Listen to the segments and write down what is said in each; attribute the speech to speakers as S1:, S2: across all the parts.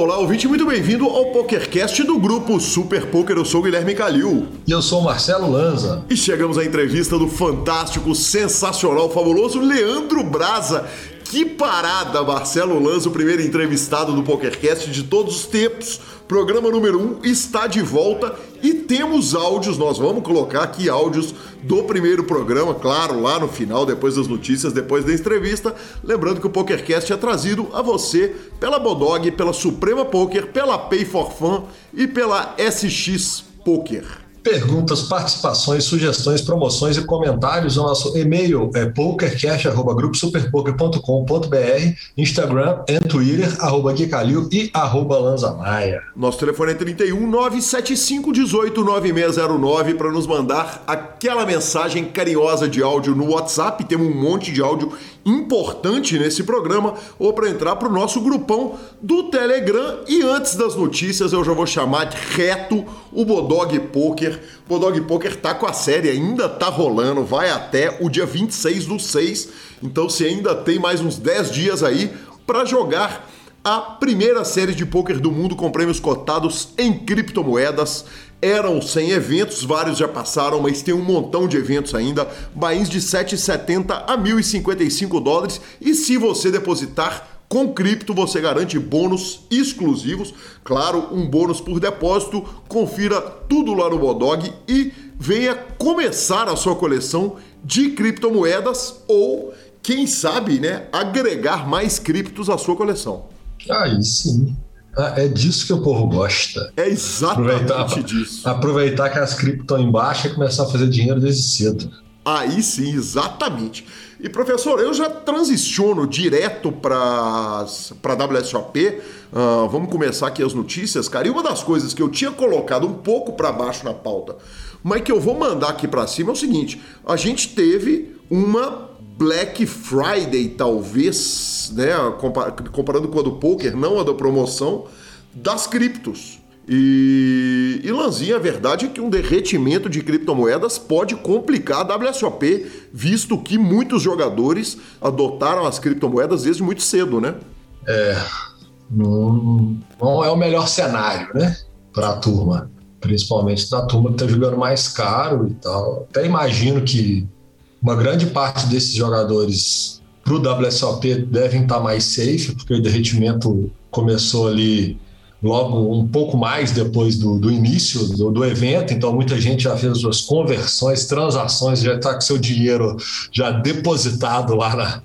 S1: Olá, ouvinte, muito bem-vindo ao PokerCast do grupo Super Poker. Eu sou o Guilherme Calil.
S2: E eu sou o Marcelo Lanza.
S1: E chegamos à entrevista do fantástico, sensacional, fabuloso Leandro Braza. Que parada, Marcelo Lanza, o primeiro entrevistado do PokerCast de todos os tempos. Programa número 1 um está de volta e temos áudios, nós vamos colocar aqui áudios do primeiro programa, claro, lá no final, depois das notícias, depois da entrevista. Lembrando que o PokerCast é trazido a você pela Bodog, pela Suprema Poker, pela Pay for Fun e pela SX Poker.
S2: Perguntas, participações, sugestões, promoções e comentários. O nosso e-mail é pokercash.gruposuperpoker.com.br, Instagram e Twitter, arroba Guicalil e arroba Lanzamaia.
S1: Nosso telefone é 31 975 18 9609 para nos mandar aquela mensagem carinhosa de áudio no WhatsApp. Temos um monte de áudio importante nesse programa ou para entrar para o nosso grupão do Telegram. E antes das notícias, eu já vou chamar de reto o Bodog Poker. Bodog Poker tá com a série, ainda tá rolando, vai até o dia 26 do 6. Então, se ainda tem mais uns 10 dias aí para jogar a primeira série de poker do mundo com prêmios cotados em criptomoedas. Eram 100 eventos, vários já passaram, mas tem um montão de eventos ainda. Bains de 7,70 a 1.055 dólares. E se você depositar com cripto, você garante bônus exclusivos. Claro, um bônus por depósito. Confira tudo lá no Bodog e venha começar a sua coleção de criptomoedas ou, quem sabe, né, agregar mais criptos à sua coleção.
S2: Aí sim. Ah, é disso que o povo gosta.
S1: É exatamente aproveitar, disso.
S2: Aproveitar que as cripto estão em baixa e começar a fazer dinheiro desde cedo.
S1: Aí sim, exatamente. E professor, eu já transiciono direto para a WSOP. Uh, vamos começar aqui as notícias, cara. E uma das coisas que eu tinha colocado um pouco para baixo na pauta, mas que eu vou mandar aqui para cima é o seguinte: a gente teve uma Black Friday, talvez, né? Comparando com a do poker, não a da promoção, das criptos. E, e Lanzinha, a verdade é que um derretimento de criptomoedas pode complicar a WSOP, visto que muitos jogadores adotaram as criptomoedas desde muito cedo, né?
S2: É, não, não é o melhor cenário, né? Para a turma, principalmente da turma que está jogando mais caro e tal. Até imagino que uma grande parte desses jogadores para o WSOP devem estar tá mais safe, porque o derretimento começou ali logo um pouco mais depois do, do início do, do, evento, então muita gente já fez suas conversões, transações, já está com seu dinheiro já depositado lá,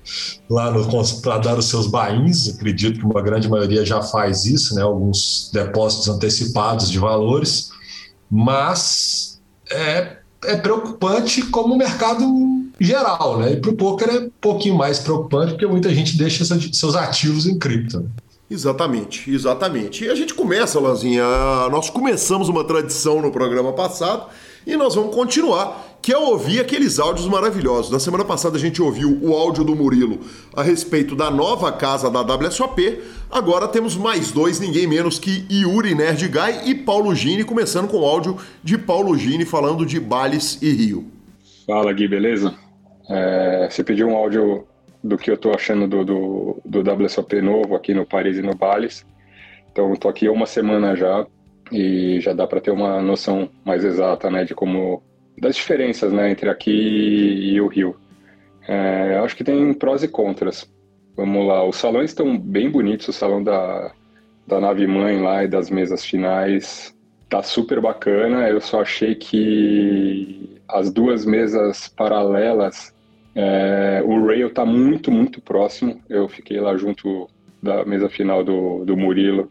S2: lá para dar os seus bains. Acredito que uma grande maioria já faz isso, né? alguns depósitos antecipados de valores, mas é, é preocupante como o mercado geral, né? E para o poker é um pouquinho mais preocupante, porque muita gente deixa seus ativos em cripto.
S1: Exatamente, exatamente. E a gente começa, Lanzinha, nós começamos uma tradição no programa passado e nós vamos continuar, que é ouvir aqueles áudios maravilhosos. Na semana passada a gente ouviu o áudio do Murilo a respeito da nova casa da WSOP. Agora temos mais dois, ninguém menos que Yuri Nerd Guy e Paulo Gini, começando com o áudio de Paulo Gini falando de Bales e Rio.
S3: Fala Gui, beleza? É, você pediu um áudio do que eu estou achando do, do, do WSOP novo aqui no Paris e no Bales. Então, estou aqui uma semana já e já dá para ter uma noção mais exata, né, de como das diferenças, né, entre aqui e o Rio. É, acho que tem prós e contras. Vamos lá, os salões estão bem bonitos, o salão da, da nave mãe lá e das mesas finais tá super bacana. Eu só achei que as duas mesas paralelas é, o Rail está muito, muito próximo. Eu fiquei lá junto da mesa final do, do Murilo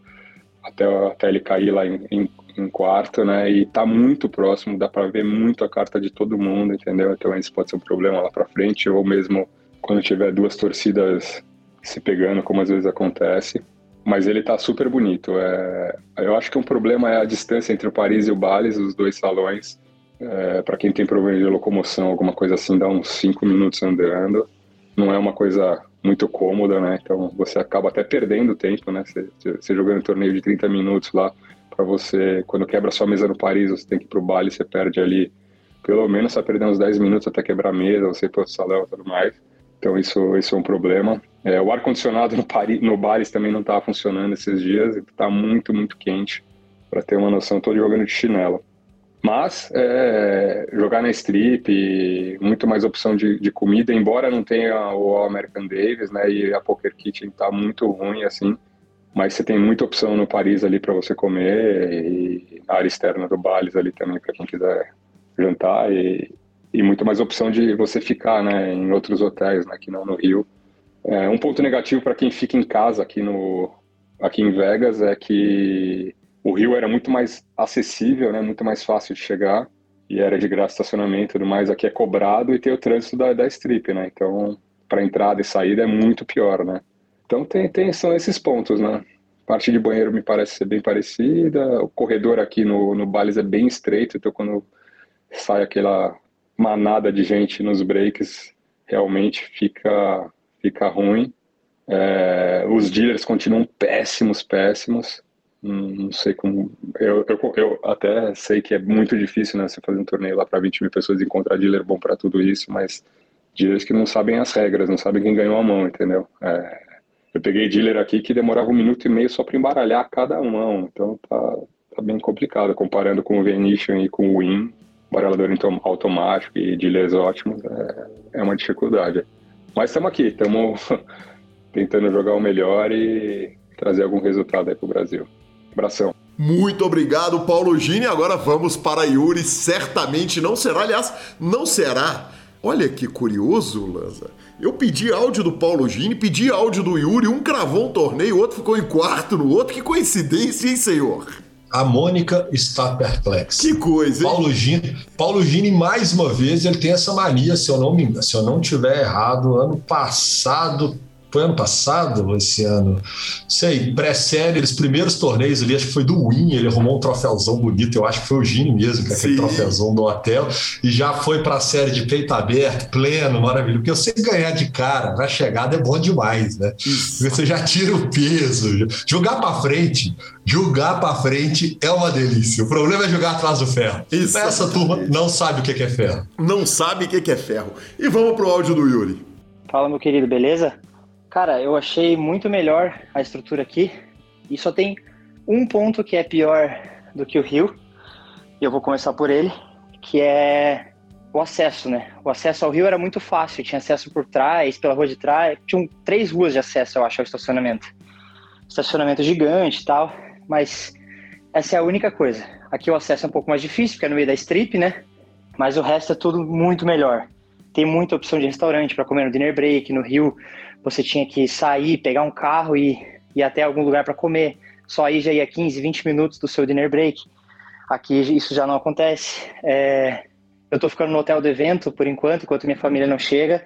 S3: até, até ele cair lá em, em, em quarto, né? E está muito próximo, dá para ver muito a carta de todo mundo, entendeu? Então isso pode ser um problema lá para frente, ou mesmo quando tiver duas torcidas se pegando, como às vezes acontece. Mas ele está super bonito. É, eu acho que um problema é a distância entre o Paris e o Bales, os dois salões. É, para quem tem problema de locomoção, alguma coisa assim, dá uns 5 minutos andando. Não é uma coisa muito cômoda, né? Então você acaba até perdendo tempo, né? Você, você jogando um torneio de 30 minutos lá, para você, quando quebra sua mesa no Paris, você tem que ir pro baile, você perde ali, pelo menos você vai perder uns 10 minutos até quebrar a mesa, você ir pro salão e tudo mais. Então isso, isso é um problema. É, o ar-condicionado no, no Bares também não estava funcionando esses dias, está muito, muito quente. Para ter uma noção, estou jogando de chinelo. Mas é, jogar na strip, muito mais opção de, de, comida, embora não tenha o American Davis, né? E a Poker Kitchen está muito ruim, assim. Mas você tem muita opção no Paris ali para você comer e na área externa do Bales ali também para quem quiser jantar e, e muito mais opção de você ficar, né? Em outros hotéis, né? Que não no Rio. É, um ponto negativo para quem fica em casa aqui no aqui em Vegas é que o Rio era muito mais acessível, né? Muito mais fácil de chegar e era de graça estacionamento e tudo mais. Aqui é cobrado e tem o trânsito da, da strip, né? Então, para entrada e saída é muito pior, né? Então tem, tem são esses pontos, né? Parte de banheiro me parece ser bem parecida. O corredor aqui no, no Bales é bem estreito, então quando sai aquela manada de gente nos breaks, realmente fica, fica ruim. É, os dealers continuam péssimos, péssimos. Não sei como. Eu, eu, eu, até sei que é muito difícil, né? Você fazer um torneio lá para 20 mil pessoas e encontrar dealer bom para tudo isso, mas dealers que não sabem as regras, não sabem quem ganhou a mão, entendeu? É, eu peguei dealer aqui que demorava um minuto e meio só para embaralhar cada mão, então tá, tá bem complicado. Comparando com o Venetian e com o Win, baralhador automático e dealers ótimos, é, é uma dificuldade. Mas estamos aqui, estamos tentando jogar o melhor e trazer algum resultado aí para o Brasil. Abração.
S1: Muito obrigado, Paulo Gini. Agora vamos para Yuri. Certamente não será, aliás, não será. Olha que curioso, Lanza. Eu pedi áudio do Paulo Gini, pedi áudio do Yuri, um cravou um torneio, o outro ficou em quarto no outro. Que coincidência, hein, senhor?
S2: A Mônica está perplexa.
S1: Que coisa, hein?
S2: Paulo Gini, Paulo Gini, mais uma vez, ele tem essa mania, se eu não me se eu não tiver errado, ano passado foi ano passado esse ano? Sei, pré-série, os primeiros torneios ali, acho que foi do Win, ele arrumou um troféuzão bonito, eu acho que foi o Gini mesmo, que é aquele troféuzão do hotel, e já foi para a série de peito aberto, pleno, maravilhoso, porque eu sei ganhar de cara na chegada é bom demais, né? Isso. Você já tira o peso, jogar para frente, jogar para frente é uma delícia. O problema é jogar atrás do ferro. Isso. Essa turma não sabe o que é ferro.
S1: Não sabe o que é ferro. E vamos pro áudio do Yuri.
S4: Fala, meu querido, beleza? Cara, eu achei muito melhor a estrutura aqui e só tem um ponto que é pior do que o Rio, e eu vou começar por ele, que é o acesso, né? O acesso ao rio era muito fácil, tinha acesso por trás, pela rua de trás, tinham três ruas de acesso, eu acho, ao estacionamento. Estacionamento gigante e tal, mas essa é a única coisa. Aqui o acesso é um pouco mais difícil, porque é no meio da strip, né? Mas o resto é tudo muito melhor. Tem muita opção de restaurante para comer no dinner break, no Rio você tinha que sair, pegar um carro e ir até algum lugar para comer. Só aí já ia 15, 20 minutos do seu dinner break. Aqui isso já não acontece. É, eu estou ficando no hotel do evento por enquanto, enquanto minha família não chega.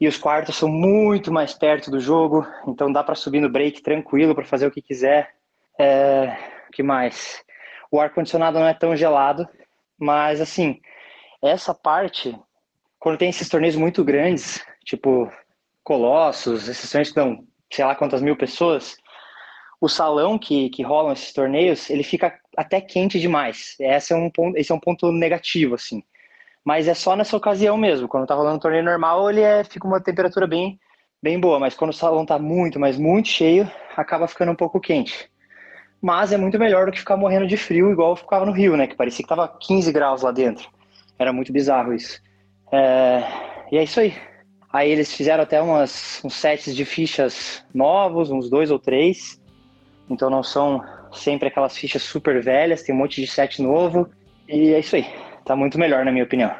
S4: E os quartos são muito mais perto do jogo, então dá para subir no break tranquilo para fazer o que quiser. É, que mais? O ar condicionado não é tão gelado, mas assim, essa parte, quando tem esses torneios muito grandes, tipo Colossos, esses torneios que dão sei lá quantas mil pessoas, o salão que, que rolam esses torneios, ele fica até quente demais. Esse é um ponto, esse é um ponto negativo, assim. Mas é só nessa ocasião mesmo. Quando tá rolando um torneio normal, ele é, fica uma temperatura bem, bem boa. Mas quando o salão tá muito, mas muito cheio, acaba ficando um pouco quente. Mas é muito melhor do que ficar morrendo de frio, igual ficava no Rio, né? Que parecia que tava 15 graus lá dentro. Era muito bizarro isso. É... E é isso aí. Aí eles fizeram até umas, uns sets de fichas novos, uns dois ou três. Então não são sempre aquelas fichas super velhas, tem um monte de set novo. E é isso aí. Tá muito melhor, na minha opinião.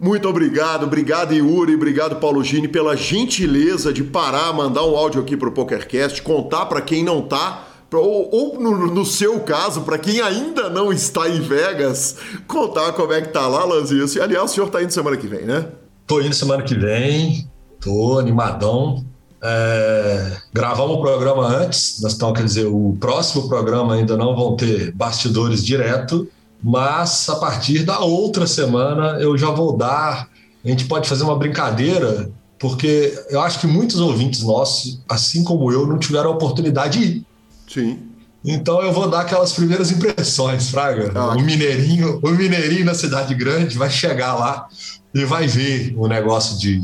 S1: Muito obrigado, obrigado Yuri, obrigado Paulo Gini pela gentileza de parar, mandar um áudio aqui pro PokerCast, contar para quem não tá, ou, ou no, no, seu caso, para quem ainda não está em Vegas, contar como é que tá lá, Lanzinho. Aliás, o senhor tá indo semana que vem, né?
S2: Tô indo semana que vem, Tô animadão. É, gravamos o programa antes, estamos, quer dizer, o próximo programa ainda não vão ter bastidores direto, mas a partir da outra semana eu já vou dar. A gente pode fazer uma brincadeira, porque eu acho que muitos ouvintes nossos, assim como eu, não tiveram a oportunidade de ir.
S1: Sim.
S2: Então eu vou dar aquelas primeiras impressões, Fraga. Ah, o mineirinho, o mineirinho na cidade grande vai chegar lá e vai ver o negócio de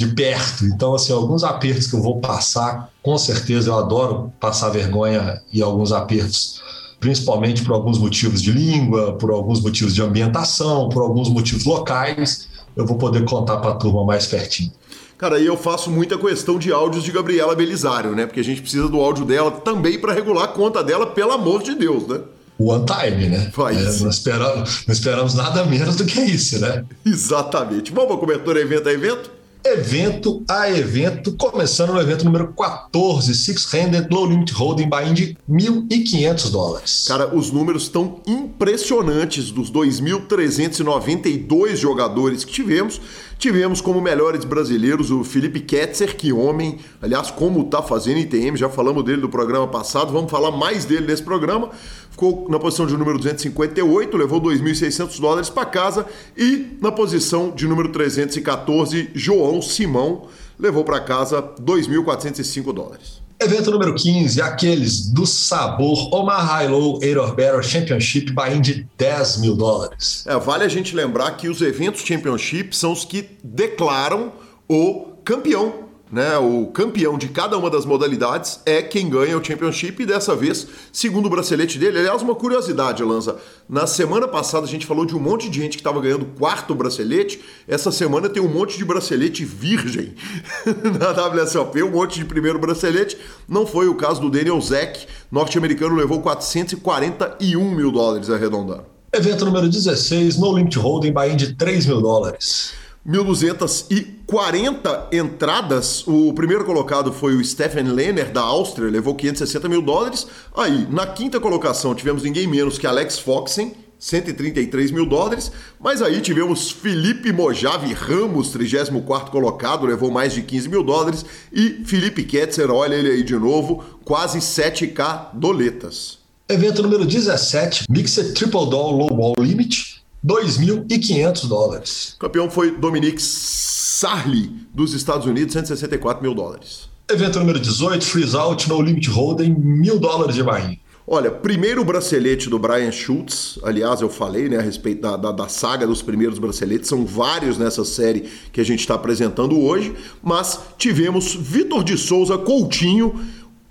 S2: de perto. Então, assim, alguns apertos que eu vou passar, com certeza eu adoro passar vergonha e alguns apertos, principalmente por alguns motivos de língua, por alguns motivos de ambientação, por alguns motivos locais, eu vou poder contar para a turma mais pertinho.
S1: Cara, aí eu faço muita questão de áudios de Gabriela Belisário, né? Porque a gente precisa do áudio dela também para regular a conta dela, pelo amor de Deus, né?
S2: One time, né?
S1: Faz.
S2: É, não, esperamos, não esperamos nada menos do que isso, né?
S1: Exatamente. Vamos para cobertura evento a evento?
S2: Evento a evento, começando no evento número 14, Six Handed Low Limit Holding Buy-in de 1.500 dólares.
S1: Cara, os números estão impressionantes dos 2.392 jogadores que tivemos. Tivemos como melhores brasileiros o Felipe Ketzer, que homem, aliás, como tá fazendo ITM, já falamos dele do programa passado, vamos falar mais dele nesse programa. Ficou na posição de número 258, levou 2.600 dólares para casa e na posição de número 314, João Simão levou para casa 2.405 dólares.
S2: Evento número 15, aqueles do sabor Omar High Low Air Battle Championship buy de 10 mil dólares.
S1: É, vale a gente lembrar que os eventos Championship são os que declaram o campeão né, o campeão de cada uma das modalidades é quem ganha o Championship e dessa vez, segundo o bracelete dele. Aliás, uma curiosidade, Lanza. Na semana passada a gente falou de um monte de gente que estava ganhando quarto bracelete. Essa semana tem um monte de bracelete virgem na WSOP, um monte de primeiro bracelete. Não foi o caso do Daniel Zeck, norte-americano, levou 441 mil dólares arredondando.
S2: Evento número 16, No Limit Holding, buy de 3 mil dólares.
S1: 1.240 entradas. O primeiro colocado foi o Stephen Lehner, da Áustria, levou 560 mil dólares. Aí, na quinta colocação, tivemos ninguém menos que Alex Foxen, 133 mil dólares. Mas aí tivemos Felipe Mojave Ramos, 34 colocado, levou mais de 15 mil dólares. E Felipe Ketzer, olha ele aí de novo, quase 7K doletas.
S2: Evento número 17, Mixed Triple Doll Low Ball Limit. 2.500 dólares.
S1: O campeão foi Dominique Sarli, dos Estados Unidos, 164 mil dólares.
S2: Evento número 18, Freeze Out No Limit Holding, mil dólares de Bahia.
S1: Olha, primeiro bracelete do Brian Schultz, aliás, eu falei né, a respeito da, da, da saga dos primeiros braceletes, são vários nessa série que a gente está apresentando hoje, mas tivemos Vitor de Souza Coutinho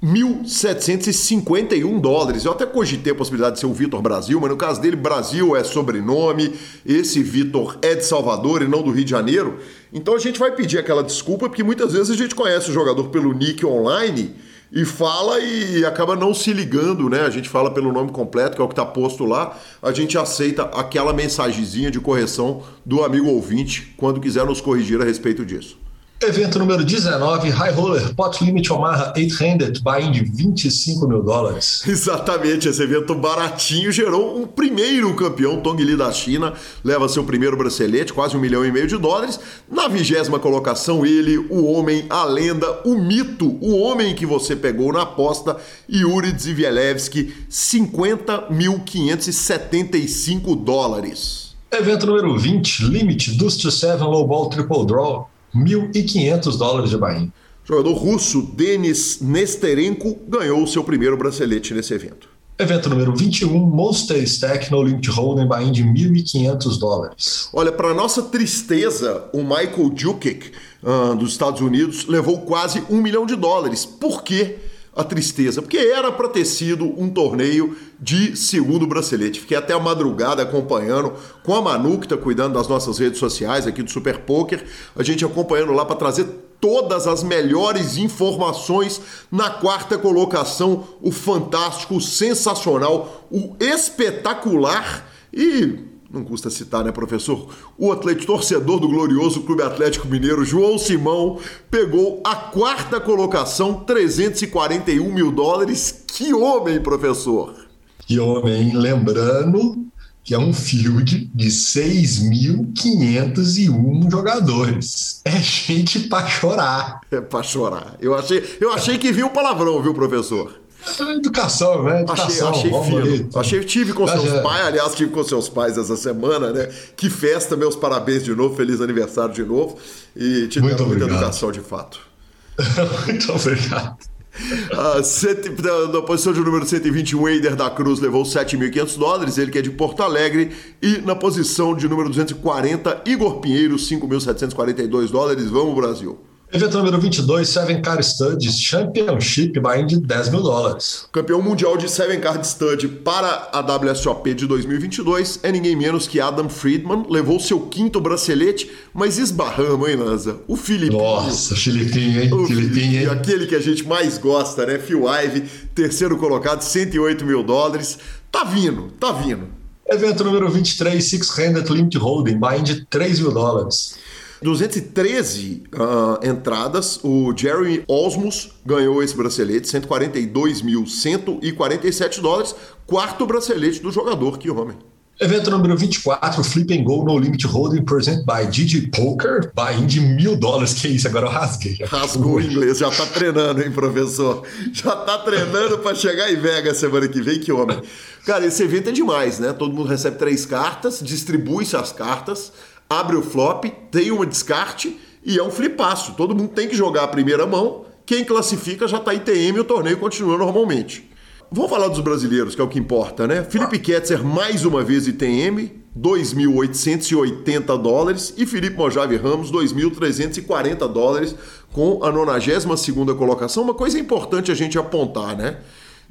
S1: 1.751 dólares. Eu até cogitei a possibilidade de ser o Vitor Brasil, mas no caso dele, Brasil é sobrenome, esse Vitor é de Salvador e não do Rio de Janeiro. Então a gente vai pedir aquela desculpa, porque muitas vezes a gente conhece o jogador pelo nick online e fala e acaba não se ligando, né? A gente fala pelo nome completo, que é o que está posto lá. A gente aceita aquela mensagenzinha de correção do amigo ouvinte quando quiser nos corrigir a respeito disso.
S2: Evento número 19, High Roller Pot Limit Omaha 800 buy de 25 mil dólares.
S1: Exatamente, esse evento baratinho gerou um primeiro campeão, Tong Li da China, leva seu primeiro bracelete, quase um milhão e meio de dólares. Na vigésima colocação, ele, o homem, a lenda, o mito, o homem que você pegou na aposta, Yuri Zivielewski, 50.575 dólares.
S2: Evento número 20, Limit Dust 7 Low Ball Triple Draw 1.500 dólares de Bahia.
S1: jogador russo Denis Nesterenko ganhou o seu primeiro bracelete nesse evento.
S2: Evento número 21, Monster Stack no Limit Hold'em Bahia de 1.500 dólares.
S1: Olha, para nossa tristeza, o Michael Jukic, uh, dos Estados Unidos, levou quase um milhão de dólares. Por quê? A tristeza, porque era para ter sido um torneio de segundo bracelete. Fiquei até a madrugada acompanhando com a Manu, que está cuidando das nossas redes sociais aqui do Super Poker, a gente acompanhando lá para trazer todas as melhores informações na quarta colocação, o fantástico, o sensacional, o espetacular e não custa citar, né, professor? O atleta torcedor do glorioso Clube Atlético Mineiro, João Simão, pegou a quarta colocação, 341 mil dólares. Que homem, professor!
S2: Que homem! Lembrando que é um field de 6.501 jogadores. É gente para chorar.
S1: É para chorar. Eu achei, eu achei que viu o palavrão, viu, professor?
S2: Educação, né? Educação,
S1: achei, achei fino. Achei, tive com seus é. pais, aliás, tive com seus pais essa semana, né? Que festa, meus parabéns de novo, feliz aniversário de novo. E tive muita educação de fato.
S2: Muito obrigado.
S1: Uh, cento, na posição de número 121, Eider da Cruz levou 7.500 dólares, ele que é de Porto Alegre. E na posição de número 240, Igor Pinheiro, 5.742 dólares. Vamos, Brasil.
S2: Evento número 22, Seven Card Studies Championship, buying de 10 mil dólares.
S1: Campeão mundial de Seven Card Stud para a WSOP de 2022 é ninguém menos que Adam Friedman. Levou seu quinto bracelete, mas esbarramos, hein, Lanza? O Filipinho.
S2: Nossa, Filipinho, hein?
S1: O
S2: Filipinho, hein?
S1: Aquele que a gente mais gosta, né? Phil Ive, terceiro colocado, 108 mil dólares. Tá vindo, tá vindo.
S2: Evento número 23, Six Handed Limit Holding, buying de 3 mil dólares.
S1: 213 uh, entradas, o Jerry Osmus ganhou esse bracelete, 142.147 dólares, quarto bracelete do jogador, que homem.
S2: Evento número 24, Flip and Go No Limit Holding Present by Digi Poker, buy de mil dólares. Que isso, agora eu rasguei.
S1: Rasgou o inglês, já tá treinando, hein, professor? Já tá treinando para chegar em Vegas semana que vem, que homem. Cara, esse evento é demais, né? Todo mundo recebe três cartas, distribui-se as cartas, abre o flop, tem uma descarte e é um flipaço. Todo mundo tem que jogar a primeira mão. Quem classifica já está ITM e o torneio continua normalmente. Vamos falar dos brasileiros, que é o que importa, né? Felipe Ketzer, mais uma vez ITM, 2.880 dólares. E Felipe Mojave Ramos, 2.340 dólares, com a 92ª colocação. Uma coisa importante a gente apontar, né?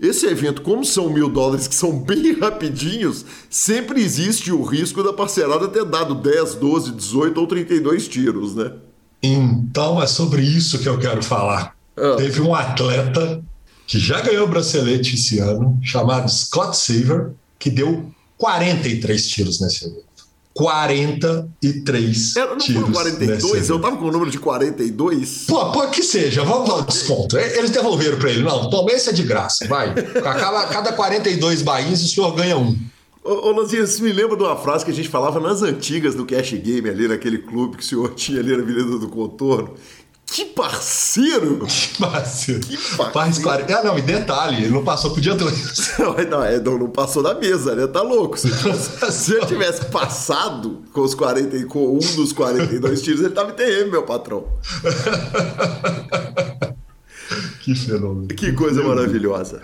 S1: Esse evento, como são mil dólares que são bem rapidinhos, sempre existe o risco da parcelada ter dado 10, 12, 18 ou 32 tiros, né?
S2: Então é sobre isso que eu quero falar. Ah. Teve um atleta que já ganhou o bracelete esse ano, chamado Scott Saver, que deu 43 tiros nesse evento. 43 Era, não tiros. Foi
S1: 42? Eu tava com o número de 42.
S2: Pô, pô, que seja, vamos dar um desconto. Eles devolveram para ele. Não, toma esse é de graça, vai. Cada, cada 42 bainhas o senhor ganha um.
S1: Ô, ô Lanzinha, você me lembra de uma frase que a gente falava nas antigas do Cash Game ali, naquele clube que o senhor tinha ali na Avenida do Contorno? Que parceiro!
S2: Que parceiro! Que parceiro! Ah, não, e detalhe, ele não passou pro dia 2.
S1: Não, é, não, não passou da mesa, né? Tá louco. Se, se eu tivesse passado com os 40, com um dos 42 tiros, ele tava em TM, meu patrão.
S2: que fenômeno.
S1: Que coisa maravilhosa.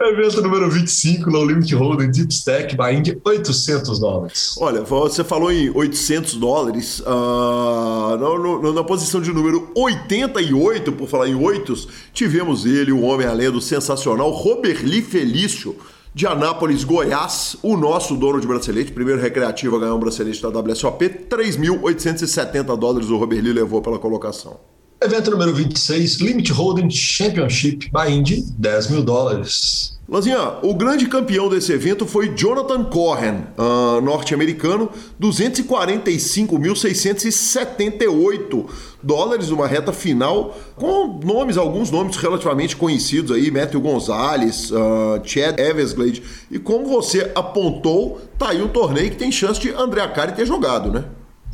S2: Evento número 25, No Limit Holding Deep Stack, buying de 800 dólares.
S1: Olha, você falou em 800 dólares. Uh, na, na, posição de número 88, por falar em oitos, tivemos ele, o homem além do sensacional Roberli Felício, de Anápolis, Goiás, o nosso dono de bracelete, primeiro recreativo a ganhar um bracelete da WSOP, 3.870 dólares o Roberli levou pela colocação.
S2: Evento número 26, Limit Holding Championship, buy-in de 10 mil dólares.
S1: Lazinha, o grande campeão desse evento foi Jonathan Cohen, uh, norte-americano, 245.678 dólares, uma reta final, com nomes, alguns nomes relativamente conhecidos aí, Matthew Gonzalez, uh, Chad Eversglade. E como você apontou, tá aí um torneio que tem chance de André Acari ter jogado, né?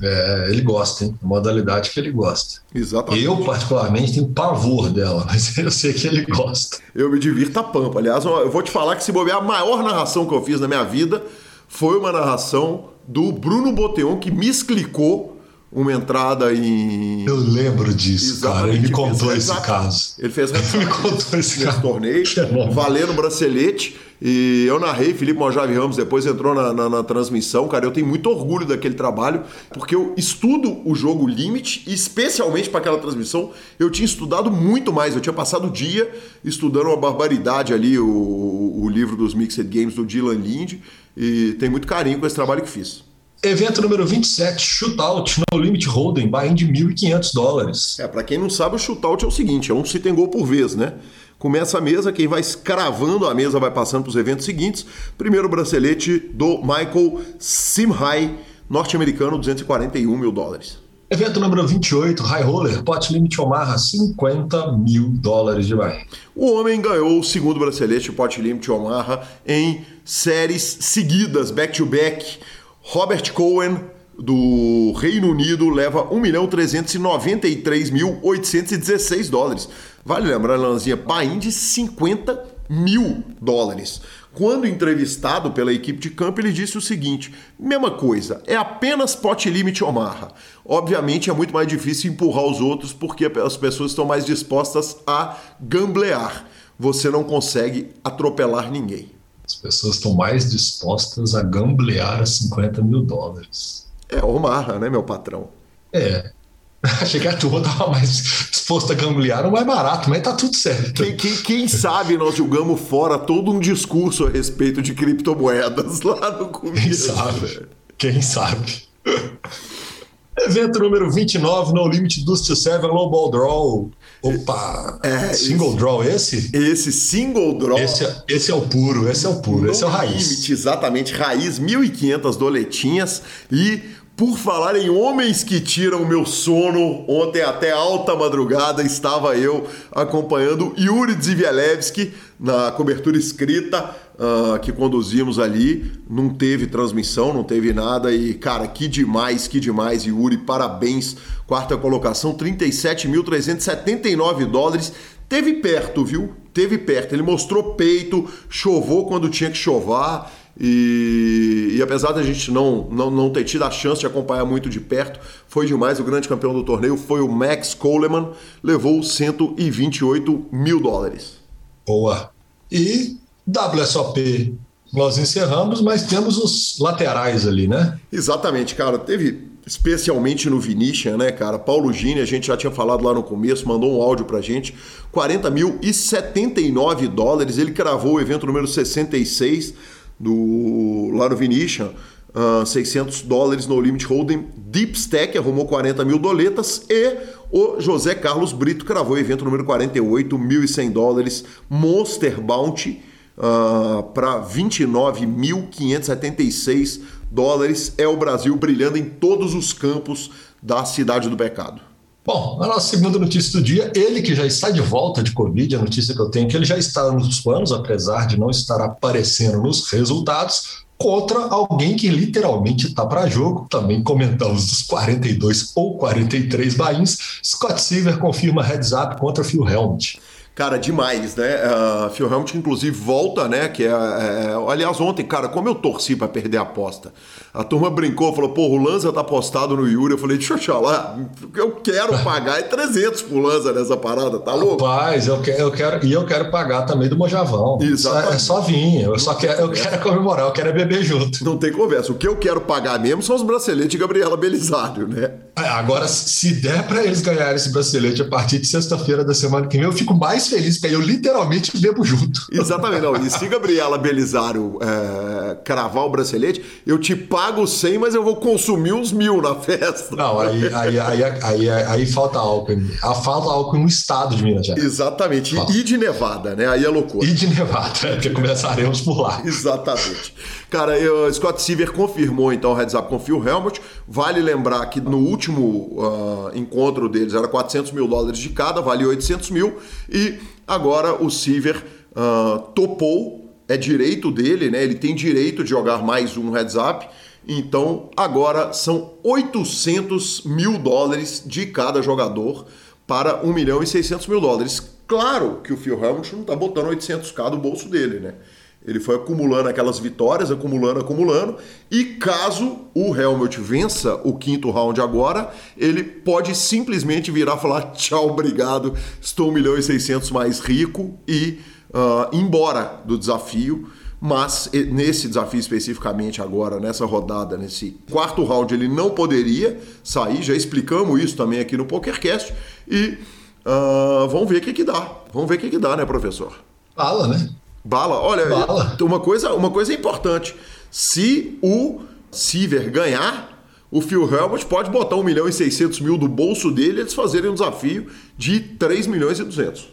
S2: É, ele gosta, hein? A modalidade que ele gosta.
S1: Exatamente.
S2: Eu, particularmente, tenho pavor dela, mas eu sei que ele gosta.
S1: Eu me divirto a pampa. Aliás, eu vou te falar que se bobear, a maior narração que eu fiz na minha vida foi uma narração do Bruno Boteon, que me explicou uma entrada em.
S2: Eu lembro disso, Exatamente. cara. Ele me contou esse caso.
S1: Ele fez Ele me contou esse caso. torneio, valendo bracelete. E eu narrei, Felipe Mojave Ramos depois entrou na, na, na, transmissão. Cara, eu tenho muito orgulho daquele trabalho, porque eu estudo o jogo Limit, e especialmente para aquela transmissão, eu tinha estudado muito mais. Eu tinha passado o dia estudando uma barbaridade ali, o, o livro dos Mixed Games do Dylan Lind, e tenho muito carinho com esse trabalho que fiz.
S2: Evento número 27, Shootout no Limit Holding, buy de 1.500 dólares.
S1: É, para quem não sabe, o Shootout é o seguinte, é um se tem gol por vez, né? Começa a mesa, quem vai escravando a mesa vai passando para os eventos seguintes. Primeiro bracelete do Michael Simhai, norte-americano, 241 mil dólares.
S2: Evento número 28, High Roller, Pot Limit Omaha, 50 mil dólares de buy.
S1: O homem ganhou o segundo bracelete Pot Limit Omaha em séries seguidas, back-to-back. -back. Robert Cohen, do Reino Unido, leva 1.393.816 dólares. Vale lembrar, Lanzinha, buy de 50 mil dólares. Quando entrevistado pela equipe de campo, ele disse o seguinte: mesma coisa, é apenas pot limit Omaha. Obviamente é muito mais difícil empurrar os outros porque as pessoas estão mais dispostas a gamblear. Você não consegue atropelar ninguém.
S2: As pessoas estão mais dispostas a gamblear a 50 mil dólares.
S1: É Omaha, né, meu patrão?
S2: É. Achei que a turma estava mais disposta a gamblear, mais barato, mas tá tudo certo.
S1: Quem, quem, quem, sabe nós julgamos fora todo um discurso a respeito de criptomoedas lá no começo.
S2: Quem sabe? Quem sabe? Evento número 29, No Limit Dust to Seven, Low Ball Draw. Opa! É, single esse, draw esse?
S1: Esse single draw.
S2: Esse, é, esse é o puro, esse é o puro, esse é o raiz.
S1: Limite, exatamente, raiz, 1.500 doletinhas e por falar em homens que tiram meu sono, ontem até alta madrugada estava eu acompanhando Yuri Zivielewski na cobertura escrita uh, que conduzimos ali. Não teve transmissão, não teve nada e, cara, que demais, que demais, Yuri, parabéns. Quarta colocação, 37.379 dólares. Teve perto, viu? Teve perto. Ele mostrou peito, chovou quando tinha que chovar. E, e, apesar da gente não, não, não ter tido a chance de acompanhar muito de perto, foi demais. O grande campeão do torneio foi o Max Coleman, levou 128 mil dólares.
S2: Boa. E WSOP nós encerramos, mas temos os laterais ali, né?
S1: Exatamente, cara. Teve especialmente no Vinicius, né, cara? Paulo Gini, a gente já tinha falado lá no começo, mandou um áudio pra gente. 40 mil e 79 dólares. Ele cravou o evento número 66 do lá no Vinicius, uh, 600 dólares no Limit Hold'em. Deep Stack arrumou 40 mil doletas e o José Carlos Brito cravou o evento número 48, 1.100 dólares. Monster Bounty uh, para 29.576 dólares. É o Brasil brilhando em todos os campos da cidade do pecado.
S2: Bom, a nossa segunda notícia do dia, ele que já está de volta de Covid, a notícia que eu tenho é que ele já está nos planos, apesar de não estar aparecendo nos resultados, contra alguém que literalmente está para jogo. Também comentamos dos 42 ou 43 bains. Scott Silver confirma heads up contra Phil Helmut.
S1: Cara, demais, né? Uh, Phil Hamilton, inclusive, volta, né? Que é, é, Aliás, ontem, cara, como eu torci para perder a aposta. A turma brincou, falou, pô, o Lanza tá apostado no Yuri. Eu falei, deixa eu te falar, eu quero pagar é 300 pro Lanza nessa parada, tá louco?
S2: Rapaz, eu quero, eu quero, e eu quero pagar também do Mojavão. Exatamente. É só vir, eu só quero, eu quero comemorar, eu quero é beber junto.
S1: Não tem conversa. O que eu quero pagar mesmo são os braceletes de Gabriela Belisário, né?
S2: É, agora, se der para eles ganharem esse bracelete a partir de sexta-feira da semana que vem, eu fico mais mais feliz, porque aí eu literalmente bebo junto.
S1: Exatamente, não. E se Gabriela Belisário é, cravar o bracelete, eu te pago 100, mas eu vou consumir uns mil na festa.
S2: Não, aí, aí, aí, aí, aí falta álcool. A falta álcool no estado de Minas Gerais.
S1: Exatamente. E de Nevada, né? Aí é loucura.
S2: E de Nevada, porque começaremos por lá.
S1: Exatamente. Cara, eu, Scott Seaver confirmou então o heads up com Phil Helmut. Vale lembrar que no último uh, encontro deles era 400 mil dólares de cada, vale 800 mil. E agora o Seaver uh, topou, é direito dele, né? Ele tem direito de jogar mais um heads up. Então agora são 800 mil dólares de cada jogador para 1 milhão e 600 mil dólares. Claro que o Phil não está botando 800k do bolso dele, né? Ele foi acumulando aquelas vitórias, acumulando, acumulando. E caso o Helmut vença o quinto round agora, ele pode simplesmente virar falar: tchau, obrigado, estou 1 milhão e 600 mais rico e uh, embora do desafio. Mas nesse desafio especificamente agora, nessa rodada, nesse quarto round, ele não poderia sair. Já explicamos isso também aqui no PokerCast. E uh, vamos ver o que, que dá. Vamos ver o que, que dá, né, professor?
S2: Fala, né?
S1: Bala, olha, Bala. uma coisa, uma coisa importante. Se o Siver ganhar, o Phil Helmut pode botar 1 milhão e 600 mil do bolso dele e eles fazerem um desafio de 3 milhões e 200.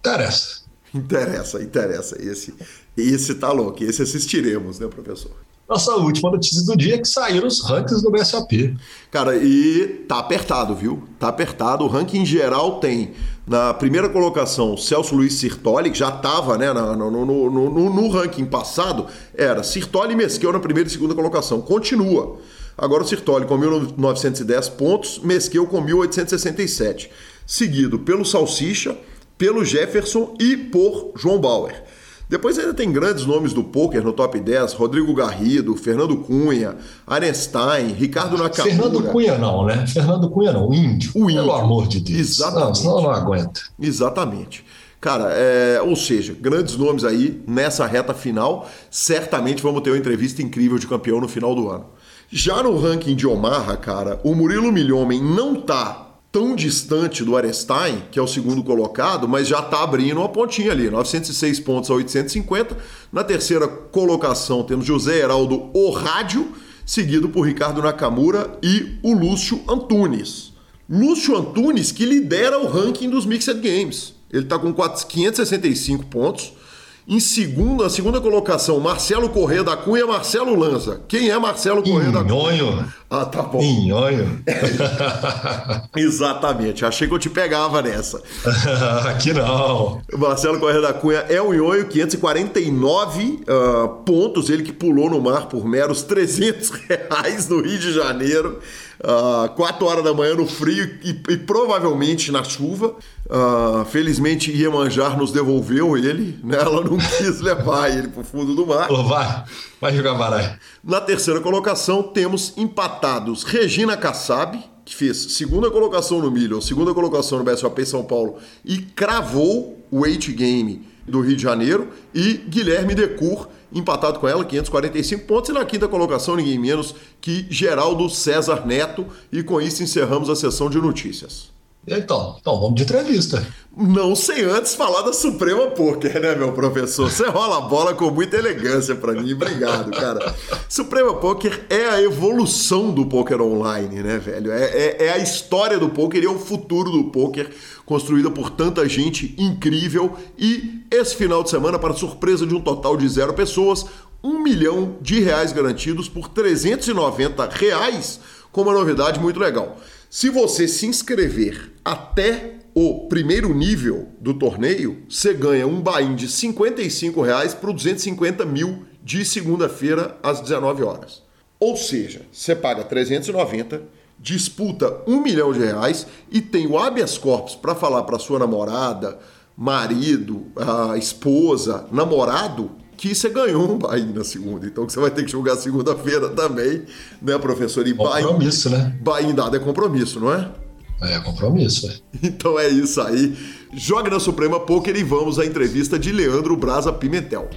S2: Interessa.
S1: Interessa, interessa. Esse, esse tá louco. Esse assistiremos, né, professor?
S2: Nossa última notícia do dia é que saíram os rankings do BSOP.
S1: Cara, e tá apertado, viu? Tá apertado. O ranking geral tem na primeira colocação Celso Luiz Sirtoli, que já estava né, no, no, no, no, ranking passado, era Sirtoli e Mesquel na primeira e segunda colocação. Continua. Agora o Sirtoli com 1.910 pontos, Mesquel com 1.867. Seguido pelo Salsicha, pelo Jefferson e por João Bauer. Depois ainda tem grandes nomes do poker no top 10, Rodrigo Garrido, Fernando Cunha, Arenstein, Ricardo Nakamura.
S2: Fernando Cunha não, né? Fernando Cunha não, o índio. O índio. Pelo amor de Deus.
S1: Exatamente. Não,
S2: senão não aguenta.
S1: Exatamente. Cara, é, ou seja, grandes nomes aí nessa reta final. Certamente vamos ter uma entrevista incrível de campeão no final do ano. Já no ranking de Omaha, cara, o Murilo Milhomem não tá tão distante do Arestein, que é o segundo colocado, mas já está abrindo uma pontinha ali, 906 pontos a 850. Na terceira colocação temos José Heraldo O Rádio, seguido por Ricardo Nakamura e o Lúcio Antunes. Lúcio Antunes que lidera o ranking dos Mixed Games. Ele está com 565 pontos. Em segunda, a segunda colocação, Marcelo Corrêa da Cunha, Marcelo Lanza. Quem é Marcelo Corrêa da Cunha?
S2: Ah, tá bom. Inhonho.
S1: Exatamente, achei que eu te pegava nessa.
S2: Aqui não.
S1: Marcelo Corrêa da Cunha é o Inhonho, 549 uh, pontos, ele que pulou no mar por meros 300 reais no Rio de Janeiro. Uh, 4 horas da manhã no frio e, e provavelmente na chuva. Uh, felizmente Iemanjar nos devolveu ele, né? Ela não quis levar ele para o fundo do mar.
S2: Vai, vai jogar baralho.
S1: Na terceira colocação temos empatados Regina Kassab, que fez segunda colocação no Million, segunda colocação no BSOP São Paulo e cravou o 8 Game do Rio de Janeiro, e Guilherme Decur, empatado com ela, 545 pontos, e na quinta colocação, ninguém menos que Geraldo César Neto, e com isso encerramos a sessão de notícias.
S2: Então, então, vamos de entrevista.
S1: Não sem antes falar da Suprema Poker, né, meu professor? Você rola a bola com muita elegância para mim. Obrigado, cara. Suprema Poker é a evolução do poker online, né, velho? É, é, é a história do poker e é o futuro do poker, construída por tanta gente incrível. E esse final de semana, para surpresa de um total de zero pessoas, um milhão de reais garantidos por 390 reais, com uma novidade muito legal. Se você se inscrever até o primeiro nível do torneio, você ganha um buy-in de 55 reais para 250 mil de segunda-feira às 19 horas. Ou seja, você paga 390, disputa um milhão de reais e tem o habeas corpus para falar para sua namorada, marido, esposa, namorado que você ganhou um buy na segunda. Então que você vai ter que jogar segunda-feira também, né, professor?
S2: E compromisso, buy né?
S1: Buy dado é compromisso, não é?
S2: É, compromisso. É.
S1: Então é isso aí. Jogue na Suprema Poker e vamos à entrevista de Leandro Braza Pimentel.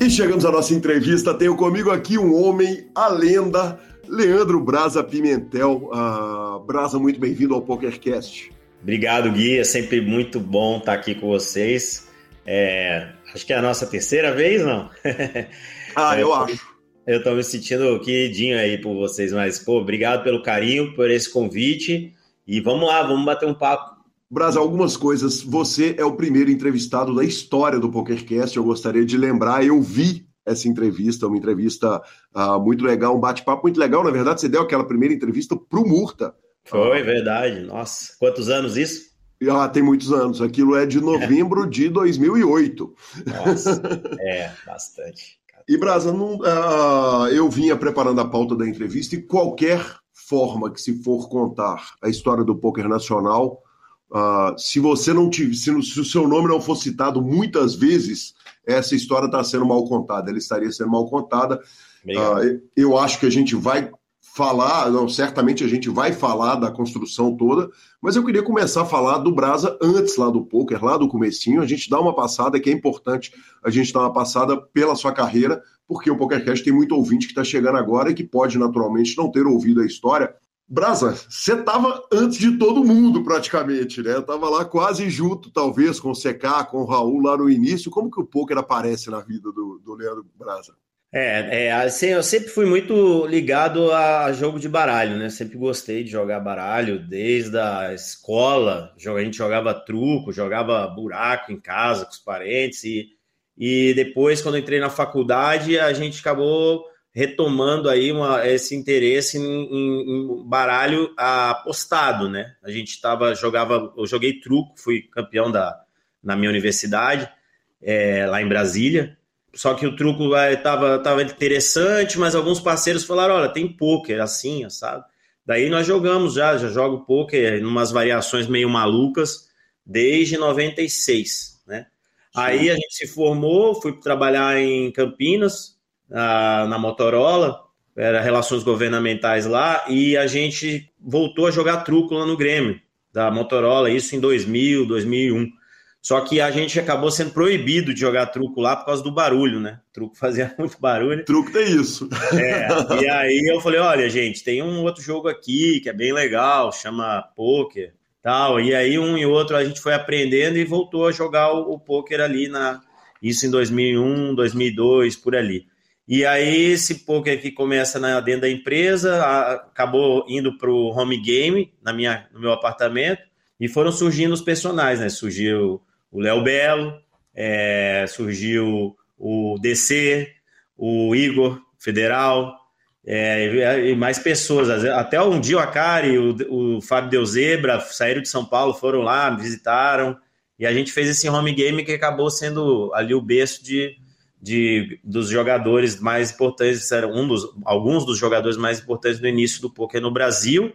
S1: E chegamos à nossa entrevista. Tenho comigo aqui um homem, a lenda, Leandro Braza Pimentel. Uh, Braza, muito bem-vindo ao PokerCast.
S5: Obrigado, Gui. É sempre muito bom estar aqui com vocês. É, acho que é a nossa terceira vez, não?
S1: ah, eu, eu acho.
S5: Eu estou me sentindo queridinho aí por vocês, mas, pô, obrigado pelo carinho, por esse convite. E vamos lá, vamos bater um papo.
S1: Brasa, algumas coisas. Você é o primeiro entrevistado da história do PokerCast. Eu gostaria de lembrar, eu vi essa entrevista, uma entrevista uh, muito legal, um bate-papo muito legal. Na verdade, você deu aquela primeira entrevista para o Murta,
S5: foi, verdade. Nossa, quantos anos isso?
S1: Ah, tem muitos anos. Aquilo é de novembro de 2008.
S5: Nossa, é, bastante.
S1: E Brasa, não, uh, eu vinha preparando a pauta da entrevista e qualquer forma que se for contar a história do poker nacional, uh, se você não se, se, o seu nome não for citado muitas vezes, essa história está sendo mal contada. Ela estaria sendo mal contada. Uh, eu acho que a gente vai falar, não, certamente a gente vai falar da construção toda, mas eu queria começar a falar do Brasa antes lá do poker, lá do comecinho, a gente dá uma passada, que é importante a gente dar uma passada pela sua carreira, porque o PokerCast tem muito ouvinte que está chegando agora e que pode naturalmente não ter ouvido a história. Brasa, você estava antes de todo mundo praticamente, né? Tava lá quase junto, talvez, com o CK, com o Raul lá no início. Como que o poker aparece na vida do, do Leandro Brasa?
S5: É, é assim, eu sempre fui muito ligado a jogo de baralho, né? Sempre gostei de jogar baralho, desde a escola. A gente jogava truco, jogava buraco em casa com os parentes. E, e depois, quando entrei na faculdade, a gente acabou retomando aí uma, esse interesse em, em, em, baralho apostado, né? A gente tava, jogava, eu joguei truco, fui campeão da, na minha universidade, é, lá em Brasília. Só que o truco estava tava interessante, mas alguns parceiros falaram: olha, tem poker assim, sabe? Daí nós jogamos já, já jogo poker em umas variações meio malucas, desde 96, né? Sim. Aí a gente se formou, fui trabalhar em Campinas, na Motorola, era relações governamentais lá, e a gente voltou a jogar truco lá no Grêmio, da Motorola, isso em 2000, 2001. Só que a gente acabou sendo proibido de jogar truco lá por causa do barulho, né? O truco fazia muito barulho.
S1: Truco tem isso.
S5: É, e aí eu falei, olha, gente, tem um outro jogo aqui que é bem legal, chama poker, tal. E aí um e outro a gente foi aprendendo e voltou a jogar o, o poker ali na isso em 2001, 2002, por ali. E aí esse poker que começa na, dentro da empresa a, acabou indo para o home game na minha, no meu apartamento e foram surgindo os personagens, né? Surgiu o Léo Belo, é, surgiu o DC, o Igor Federal, é, e mais pessoas. Até um dia o Acari, o, o Fábio Deuzebra saíram de São Paulo, foram lá, visitaram, e a gente fez esse home game que acabou sendo ali o berço de, de, dos jogadores mais importantes, um dos, alguns dos jogadores mais importantes do início do poker no Brasil,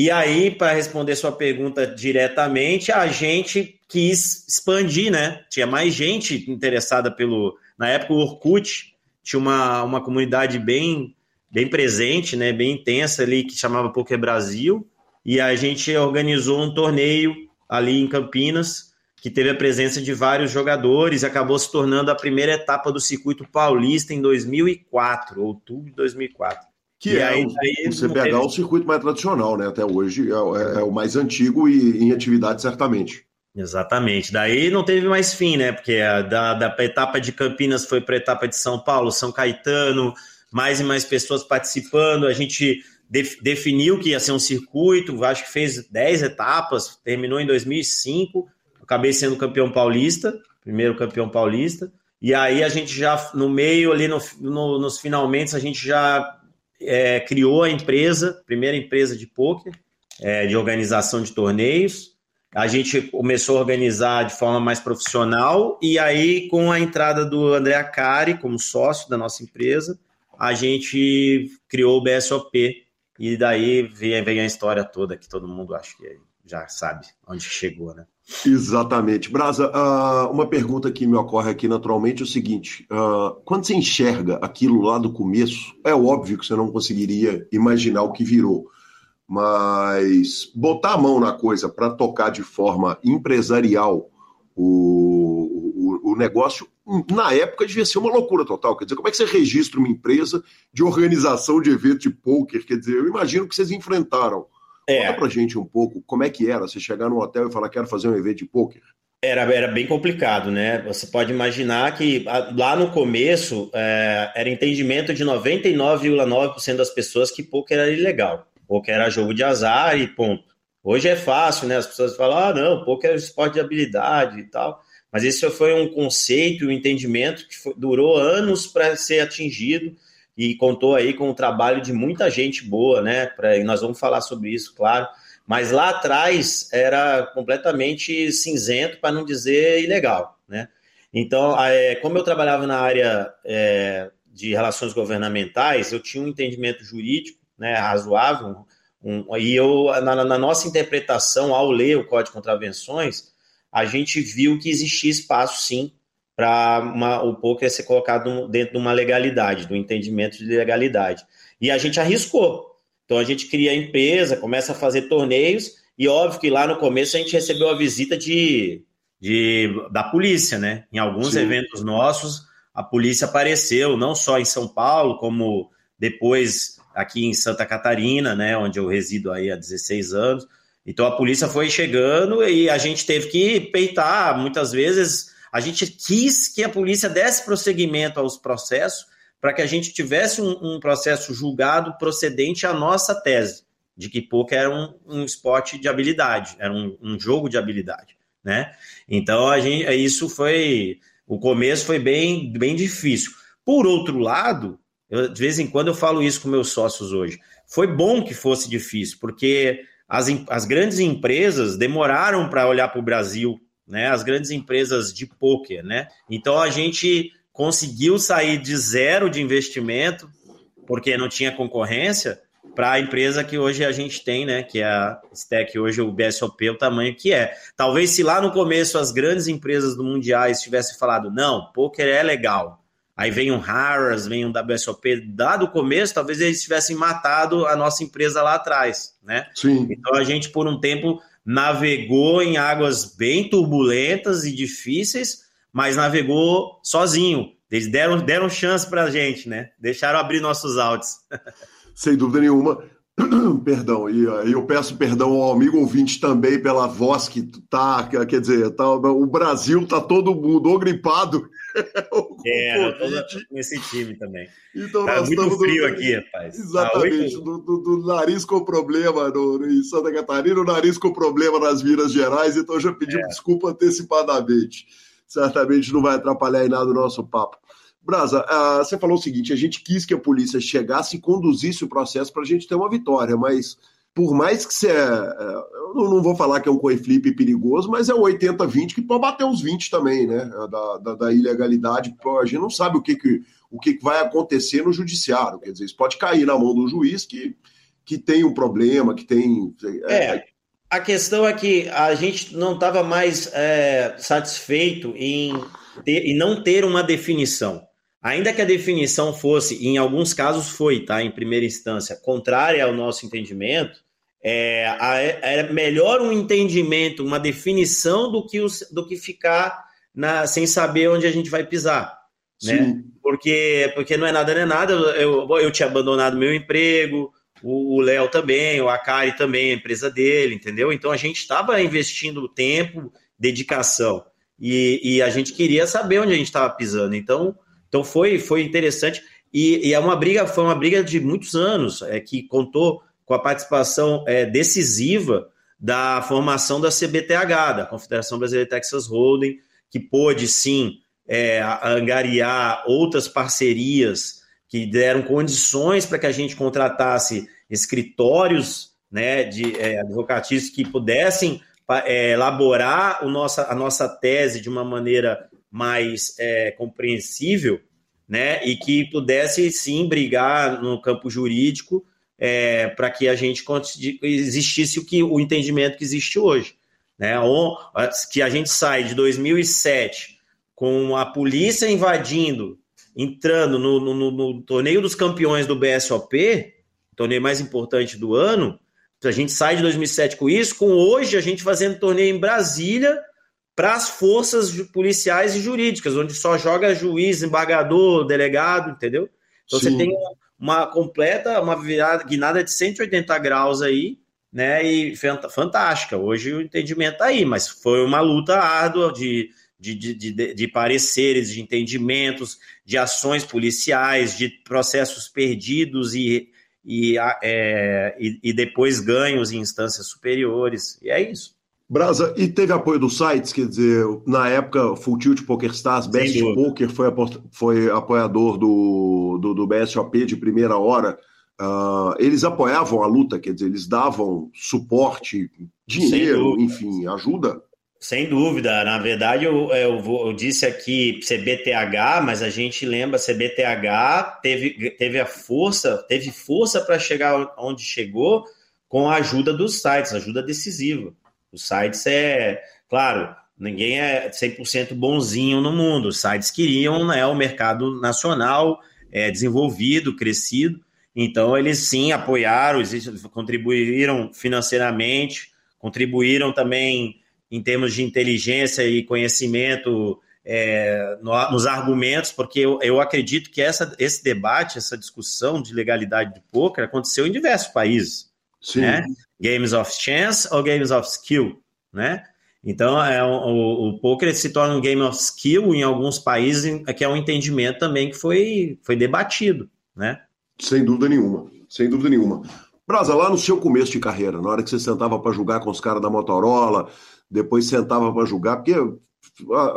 S5: e aí, para responder sua pergunta diretamente, a gente quis expandir, né? Tinha mais gente interessada pelo. Na época, o Orkut tinha uma, uma comunidade bem, bem presente, né? Bem intensa ali, que chamava Poker Brasil. E a gente organizou um torneio ali em Campinas, que teve a presença de vários jogadores, acabou se tornando a primeira etapa do circuito paulista em 2004, outubro de 2004.
S1: Que e é aí, o, aí, o CBH teve... é o circuito mais tradicional, né? Até hoje é, é, é, o mais antigo e em atividade, certamente.
S5: Exatamente. Daí não teve mais fim, né? Porque da, da etapa de Campinas foi para a etapa de São Paulo, São Caetano, mais e mais pessoas participando. A gente def, definiu que ia ser um circuito, acho que fez 10 etapas, terminou em 2005. Acabei sendo campeão paulista, primeiro campeão paulista. E aí a gente já, no meio ali, no, no, nos finalmente, a gente já é, criou a empresa, primeira empresa de poker, é, de organização de torneios. A gente começou a organizar de forma mais profissional e aí, com a entrada do André Acari como sócio da nossa empresa, a gente criou o BSOP e daí vem, vem a história toda que todo mundo acho que já sabe onde chegou, né?
S1: Exatamente. Brasa, uh, uma pergunta que me ocorre aqui naturalmente é o seguinte: uh, quando você enxerga aquilo lá do começo, é óbvio que você não conseguiria imaginar o que virou, mas botar a mão na coisa para tocar de forma empresarial o, o, o, negócio, na época devia ser uma loucura total. Quer dizer, como é que você registra uma empresa de organização de evento de poker? Quer dizer, eu imagino que vocês enfrentaram é. Conta pra gente um pouco como é que era você chegar no hotel e falar quero fazer um evento de poker.
S5: Era, era bem complicado, né? Você pode imaginar que lá no começo é, era entendimento de 99,9% das pessoas que poker era ilegal. Poker era jogo de azar e ponto. Hoje é fácil, né? As pessoas falam, ah, não, poker é esporte de habilidade e tal. Mas isso foi um conceito, um entendimento que foi, durou anos para ser atingido e contou aí com o trabalho de muita gente boa, né? Pra, e nós vamos falar sobre isso, claro. Mas lá atrás era completamente cinzento, para não dizer ilegal, né? Então, é, como eu trabalhava na área é, de relações governamentais, eu tinha um entendimento jurídico né, razoável, um, e eu, na, na, nossa interpretação, ao ler o Código de Contravenções, a gente viu que existia espaço, sim, para o poker ser colocado dentro de uma legalidade, do entendimento de legalidade. E a gente arriscou. Então a gente cria a empresa, começa a fazer torneios, e óbvio que lá no começo a gente recebeu a visita de, de da polícia, né? Em alguns Sim. eventos nossos, a polícia apareceu, não só em São Paulo, como depois aqui em Santa Catarina, né? Onde eu resido aí há 16 anos. Então a polícia foi chegando e a gente teve que peitar muitas vezes a gente quis que a polícia desse prosseguimento aos processos para que a gente tivesse um, um, processo julgado procedente à nossa tese de que poker era um, um esporte de habilidade, era um, um, jogo de habilidade, né? Então a gente, isso foi o começo foi bem, bem difícil. Por outro lado, eu, de vez em quando eu falo isso com meus sócios hoje. Foi bom que fosse difícil, porque as, as grandes empresas demoraram para olhar para o Brasil né? As grandes empresas de poker, né? Então a gente conseguiu sair de zero de investimento, porque não tinha concorrência, para a empresa que hoje a gente tem, né? Que é a Stack, hoje o BSOP, o tamanho que é. Talvez se lá no começo as grandes empresas do Mundiais tivessem falado, não, poker é legal. Aí vem um Harris, vem um WSOP, dado o começo, talvez eles tivessem matado a nossa empresa lá atrás, né?
S1: Sim.
S5: Então a gente, por um tempo, navegou em águas bem turbulentas e difíceis, mas navegou sozinho. Eles deram, deram chance para a gente, né? Deixaram abrir nossos áudios.
S1: Sem dúvida nenhuma. Perdão, e eu peço perdão ao amigo ouvinte também pela voz que tá, quer dizer, tá, o Brasil tá todo mundo gripado.
S5: é, nesse time também.
S1: Então tá nós muito estamos
S5: frio do, aqui, rapaz.
S1: Tá exatamente, tá do, do, do, nariz com problema no, em Santa Catarina, o nariz com problema nas Minas Gerais, então já pedimos é. desculpa antecipadamente. Certamente não vai atrapalhar em nada o nosso papo. Brasa, uh, você falou o seguinte: a gente quis que a polícia chegasse e conduzisse o processo para a gente ter uma vitória, mas por mais que você. Uh, eu não vou falar que é um coin flip perigoso, mas é o 80-20 que pode bater os 20 também, né? Da, da, da ilegalidade. A gente não sabe o que, que, o que, que vai acontecer no judiciário. Quer dizer, isso pode cair na mão do juiz que, que tem um problema, que tem.
S5: É, é a questão é que a gente não estava mais é, satisfeito em, ter, em não ter uma definição. Ainda que a definição fosse, em alguns casos foi, tá, em primeira instância, contrária ao nosso entendimento, é, é melhor um entendimento, uma definição do que, os, do que ficar na, sem saber onde a gente vai pisar. Né? Porque, porque não é nada, não é nada. Eu, eu tinha abandonado meu emprego, o Léo também, o Akari também, a empresa dele, entendeu? Então a gente estava investindo tempo, dedicação, e, e, a gente queria saber onde a gente estava pisando. Então então foi, foi interessante e, e, é uma briga, foi uma briga de muitos anos, é que contou com a participação é, decisiva da formação da CBTH, da Confederação Brasileira Texas Holding, que pôde sim é, angariar outras parcerias que deram condições para que a gente contratasse escritórios né, de é, que pudessem é, elaborar o nossa, a nossa tese de uma maneira mais é, compreensível, né, e que pudesse sim brigar no campo jurídico é, para que a gente existisse o que o entendimento que existe hoje, né, que a gente sai de 2007 com a polícia invadindo, entrando no, no, no torneio dos campeões do BSOP, torneio mais importante do ano, a gente sai de 2007 com isso, com hoje a gente fazendo torneio em Brasília para as forças policiais e jurídicas, onde só joga juiz, embargador, delegado, entendeu? Então Sim. você tem uma completa, uma virada, guinada de 180 graus aí, né? E fantástica. Hoje o entendimento tá aí, mas foi uma luta árdua de, de, de, de, de pareceres, de entendimentos, de ações policiais, de processos perdidos e, e, é, e, e depois ganhos em instâncias superiores. E é isso.
S1: Brasa, e teve apoio dos sites, quer dizer, na época, Full Tilt PokerStars, Best Poker foi, foi apoiador do, do, do, BSOP de primeira hora. Uh, eles apoiavam a luta, quer dizer, eles davam suporte, dinheiro, enfim, ajuda?
S5: Sem dúvida. Na verdade, eu, eu, eu, disse aqui CBTH, mas a gente lembra CBTH teve, teve a força, teve força para chegar onde chegou com a ajuda dos sites, ajuda decisiva. Os sites é, claro, ninguém é 100% bonzinho no mundo. Os sites queriam né, o mercado nacional é, desenvolvido, crescido. Então, eles sim apoiaram, contribuíram financeiramente, contribuíram também em termos de inteligência e conhecimento é, no, nos argumentos, porque eu, eu acredito que essa, esse debate, essa discussão de legalidade do poker aconteceu em diversos países. Sim. Né? Games of Chance ou Games of Skill, né? Então, é, o, o poker se torna um game of skill em alguns países, que é um entendimento também que foi, foi debatido, né?
S1: Sem dúvida nenhuma, sem dúvida nenhuma. Brasa, lá no seu começo de carreira, na hora que você sentava para jogar com os caras da Motorola, depois sentava para jogar, porque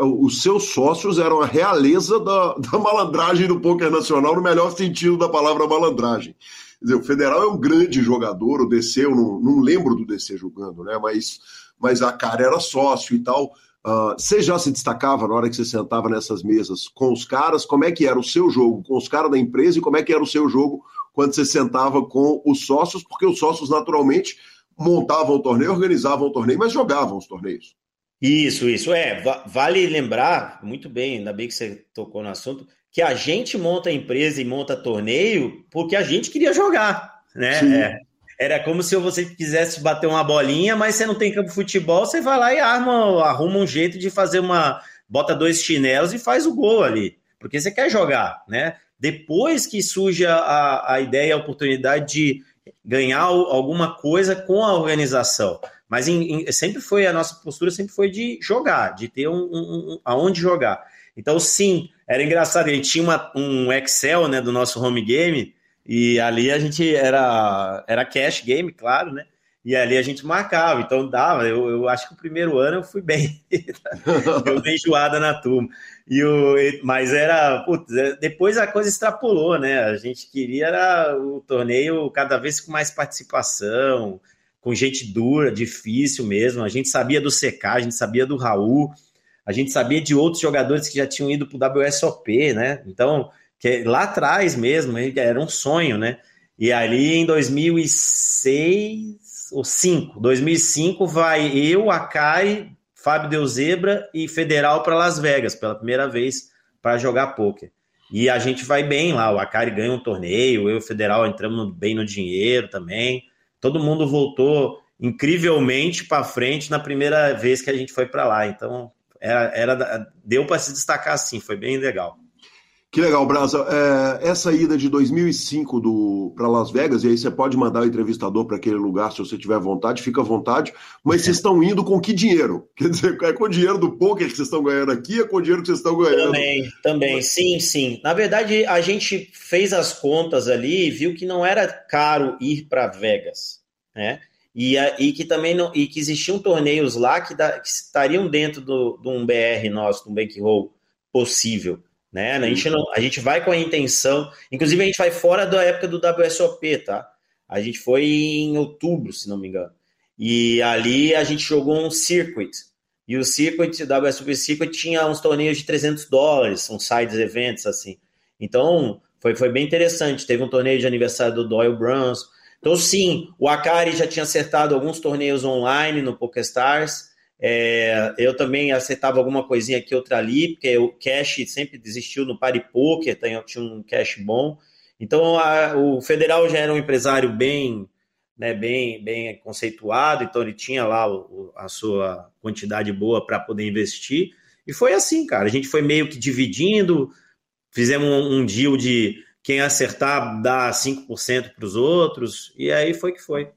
S1: os seus sócios eram a realeza da, da malandragem do poker nacional, no melhor sentido da palavra malandragem. Dizer, o Federal é um grande jogador, o DC, eu não, não lembro do DC jogando, né? Mas, mas a cara era sócio e tal. Uh, você já se destacava na hora que você sentava nessas mesas com os caras? Como é que era o seu jogo com os caras da empresa e como é que era o seu jogo quando você sentava com os sócios, porque os sócios naturalmente montavam o torneio, organizavam o torneio, mas jogavam os torneios.
S5: Isso, isso. É, vale lembrar, muito bem, ainda bem que você tocou no assunto, que a gente monta a empresa e monta torneio porque a gente queria jogar, né? É, era como se você quisesse bater uma bolinha, mas você não tem campo de futebol, você vai lá e arma, arruma um jeito de fazer uma. bota dois chinelos e faz o gol ali, porque você quer jogar, né? Depois que surge a, a ideia, a oportunidade de ganhar alguma coisa com a organização. Mas em, em, sempre foi a nossa postura sempre foi de jogar, de ter um, um, um aonde jogar. Então, sim, era engraçado. A gente tinha uma, um Excel né, do nosso home game, e ali a gente era, era cash game, claro, né? E ali a gente marcava, então dava. Eu, eu acho que o primeiro ano eu fui bem. eu dei enjoada na turma. E o, mas era. Putz, é, depois a coisa extrapolou, né? A gente queria era o torneio cada vez com mais participação, com gente dura, difícil mesmo. A gente sabia do CK, a gente sabia do Raul, a gente sabia de outros jogadores que já tinham ido para o WSOP, né? Então, que lá atrás mesmo, era um sonho, né? E ali em 2006 ou 5, 2005 vai eu, a Kai, Fábio Deuzebra e Federal para Las Vegas pela primeira vez para jogar poker. E a gente vai bem lá, o Akari ganha um torneio, eu e o Federal entramos bem no dinheiro também. Todo mundo voltou incrivelmente para frente na primeira vez que a gente foi para lá. Então, era, era deu para se destacar assim, foi bem legal.
S1: Que legal, Brasa. É, essa ida de 2005 para Las Vegas, e aí você pode mandar o entrevistador para aquele lugar se você tiver vontade, fica à vontade, mas vocês estão indo com que dinheiro? Quer dizer, é com o dinheiro do poker que vocês estão ganhando aqui, é com o dinheiro que vocês estão ganhando?
S5: Também, também, sim, sim. Na verdade, a gente fez as contas ali e viu que não era caro ir para Vegas, né? E, e, que também não, e que existiam torneios lá que, da, que estariam dentro do, de um BR nosso, de um bankroll possível. Né? A, gente não, a gente vai com a intenção. Inclusive, a gente vai fora da época do WSOP, tá? A gente foi em outubro, se não me engano. E ali a gente jogou um circuit. E o circuit, o WSOP Circuit, tinha uns torneios de 300 dólares, uns sides eventos, assim. Então, foi, foi bem interessante. Teve um torneio de aniversário do Doyle Brunson. Então, sim, o Akari já tinha acertado alguns torneios online no PokerStars. É, eu também acertava alguma coisinha aqui, outra ali, porque o cash sempre desistiu no Pari Poker, tinha um cash bom. Então a, o Federal já era um empresário bem, né, bem, bem conceituado, então ele tinha lá o, a sua quantidade boa para poder investir. E foi assim, cara. A gente foi meio que dividindo, fizemos um, um deal de quem acertar dá 5% para os outros, e aí foi que foi.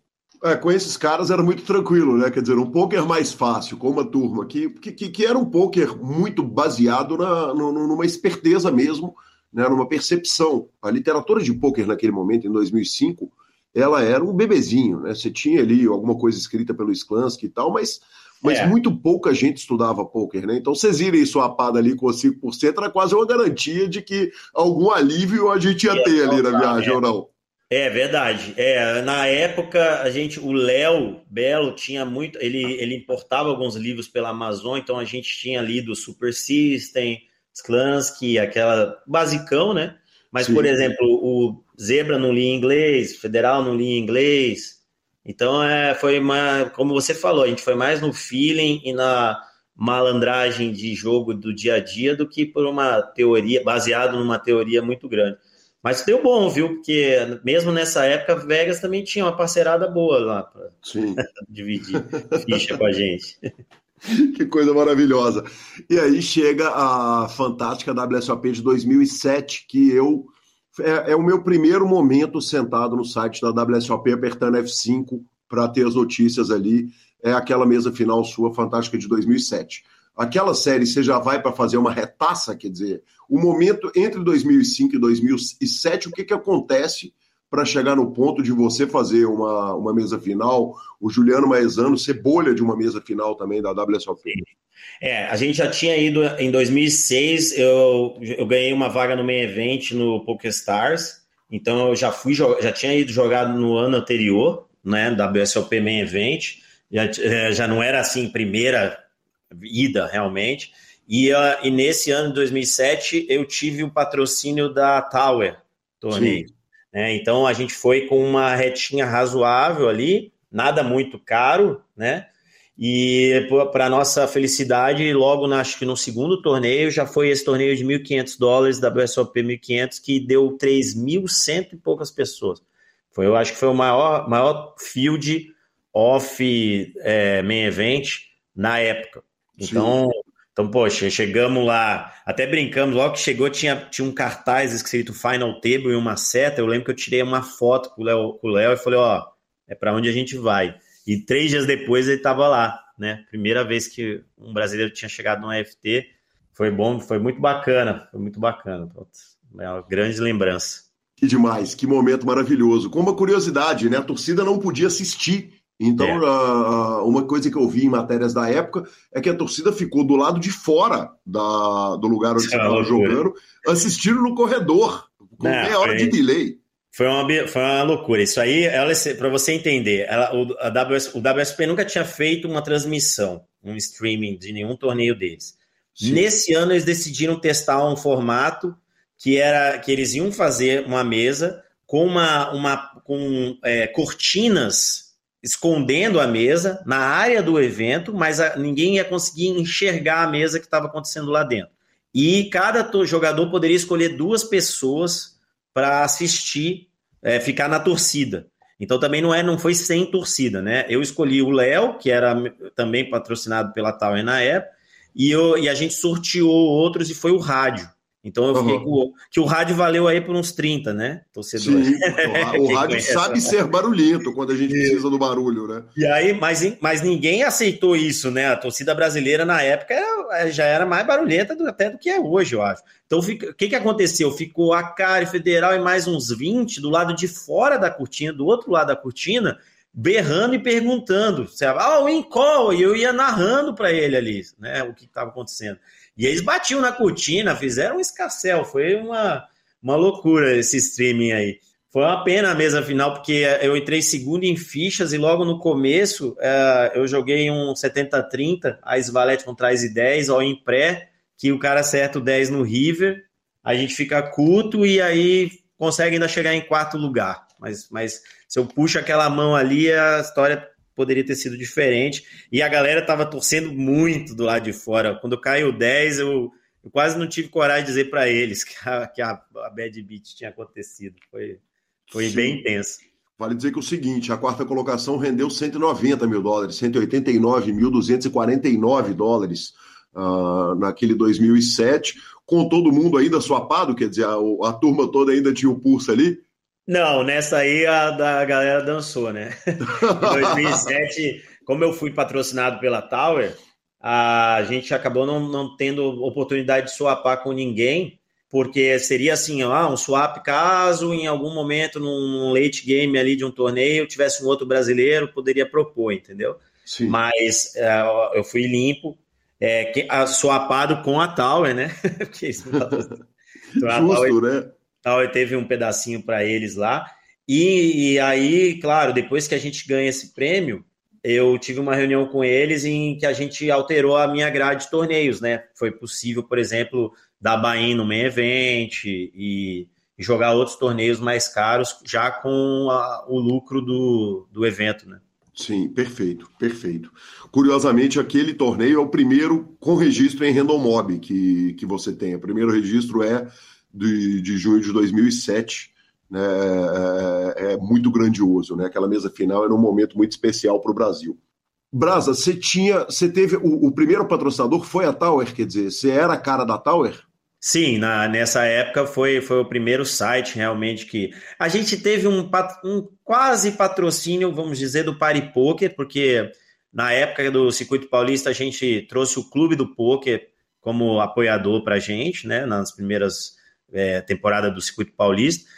S1: É, com esses caras era muito tranquilo, né? Quer dizer, um poker mais fácil, com uma turma que, que, que era um poker muito baseado na, numa esperteza mesmo, né? numa percepção. A literatura de poker naquele momento, em 2005, ela era um bebezinho, né? Você tinha ali alguma coisa escrita pelo Sklansky e tal, mas, mas é. muito pouca gente estudava poker, né? Então vocês irem suapada ali com 5% era quase uma garantia de que algum alívio a gente ia ter ali na viagem, é. ou não?
S5: É verdade. É, na época a gente, o Léo Belo tinha muito, ele, ele importava alguns livros pela Amazon, então a gente tinha lido Super System, Sklansky, aquela basicão, né? Mas Sim. por exemplo, o Zebra não lia em inglês, Federal não lia em inglês. Então é, foi uma, como você falou, a gente foi mais no feeling e na malandragem de jogo do dia a dia do que por uma teoria baseado numa teoria muito grande. Mas deu bom, viu? Porque mesmo nessa época, Vegas também tinha uma parceirada boa lá para dividir ficha com a gente.
S1: Que coisa maravilhosa. E aí chega a fantástica WSOP de 2007, que eu. É, é o meu primeiro momento sentado no site da WSOP, apertando F5 para ter as notícias ali. É aquela mesa final sua fantástica de 2007 aquela série você já vai para fazer uma retaça, quer dizer, o momento entre 2005 e 2007, o que, que acontece para chegar no ponto de você fazer uma, uma mesa final, o Juliano Maezano ser bolha de uma mesa final também da WSOP?
S5: É, a gente já tinha ido em 2006, eu, eu ganhei uma vaga no main event no PokerStars, então eu já fui já tinha ido jogado no ano anterior, né, WSOP main event, já, é, já não era assim primeira ida realmente. E, uh, e nesse ano de 2007 eu tive o patrocínio da Tower Torneio. Né? Então a gente foi com uma retinha razoável ali, nada muito caro, né? E para nossa felicidade, logo na, acho que no segundo torneio já foi esse torneio de 1.500 dólares, WSOP 1.500, que deu 3.100 e poucas pessoas. Foi, eu acho que foi o maior, maior field off é, main event na época. Então, então, poxa, chegamos lá, até brincamos, logo que chegou tinha, tinha um cartaz escrito Final Table e uma seta. Eu lembro que eu tirei uma foto com o Léo, e falei: Ó, é para onde a gente vai. E três dias depois ele estava lá, né? Primeira vez que um brasileiro tinha chegado no AFT. Foi bom, foi muito bacana, foi muito bacana. É uma grande lembrança.
S1: Que demais, que momento maravilhoso. Com uma curiosidade, né? A torcida não podia assistir. Então, é. uh, uma coisa que eu vi em matérias da época é que a torcida ficou do lado de fora da, do lugar onde você estava jogando, assistindo no corredor, com meia hora de delay.
S5: Foi uma, foi uma loucura. Isso aí, para você entender, ela, o, a WS, o WSP nunca tinha feito uma transmissão, um streaming de nenhum torneio deles. Sim. Nesse ano, eles decidiram testar um formato que era que eles iam fazer uma mesa com uma, uma com é, cortinas escondendo a mesa na área do evento, mas a, ninguém ia conseguir enxergar a mesa que estava acontecendo lá dentro. E cada jogador poderia escolher duas pessoas para assistir, é, ficar na torcida. Então também não é, não foi sem torcida, né? Eu escolhi o Léo, que era também patrocinado pela Tower na época, e, eu, e a gente sorteou outros e foi o rádio. Então eu fiquei com que o rádio valeu aí por uns 30, né?
S1: Torcedores. Sim, o rádio sabe ser barulhento quando a gente precisa do barulho, né?
S5: E aí, mas, mas ninguém aceitou isso, né? A torcida brasileira na época era, já era mais barulhenta do, até do que é hoje, eu acho. Então o que, que aconteceu? Ficou a Cari Federal e mais uns 20 do lado de fora da cortina, do outro lado da cortina, berrando e perguntando. Ah, o call! E eu ia narrando para ele ali, né? O que estava acontecendo. E eles batiam na cortina, fizeram um escarcel. Foi uma, uma loucura esse streaming aí. Foi uma pena a mesa final, porque eu entrei segundo em fichas e logo no começo uh, eu joguei um 70-30, a Svalete com trás e 10, ó, em pré, que o cara acerta o 10 no River, a gente fica culto e aí consegue ainda chegar em quarto lugar. Mas, mas se eu puxo aquela mão ali, a história poderia ter sido diferente. E a galera estava torcendo muito do lado de fora. Quando caiu 10, eu, eu quase não tive coragem de dizer para eles que a, que a, a bad beat tinha acontecido. Foi, foi bem intenso.
S1: Vale dizer que é o seguinte, a quarta colocação rendeu 190 mil dólares, 189.249 dólares uh, naquele 2007, com todo mundo ainda swapado, quer dizer, a, a turma toda ainda tinha o pulso ali,
S5: não, nessa aí a da galera dançou, né? em 2007, como eu fui patrocinado pela Tower, a gente acabou não, não tendo oportunidade de swapar com ninguém, porque seria assim, ah, um swap caso em algum momento num late game ali de um torneio tivesse um outro brasileiro, poderia propor, entendeu? Sim. Mas uh, eu fui limpo, é, que, uh, swapado com a Tower, né? Porque isso,
S1: Justo, né?
S5: Tal, teve um pedacinho para eles lá. E, e, aí, claro, depois que a gente ganha esse prêmio, eu tive uma reunião com eles em que a gente alterou a minha grade de torneios, né? Foi possível, por exemplo, dar Bahia no main event e, e jogar outros torneios mais caros já com a, o lucro do, do evento, né?
S1: Sim, perfeito, perfeito. Curiosamente, aquele torneio é o primeiro com registro em Random Mob que, que você tem. O primeiro registro é de, de junho de 2007, né, é, é, muito grandioso, né? Aquela mesa final era um momento muito especial para o Brasil. Brasa, você tinha, você teve o, o, primeiro patrocinador foi a Tower, quer dizer, você era a cara da Tower?
S5: Sim, na, nessa época foi, foi o primeiro site realmente que a gente teve um, um quase patrocínio, vamos dizer, do Pari Poker, porque na época do Circuito Paulista a gente trouxe o Clube do Poker como apoiador para a gente, né, nas primeiras é, temporada do Circuito Paulista.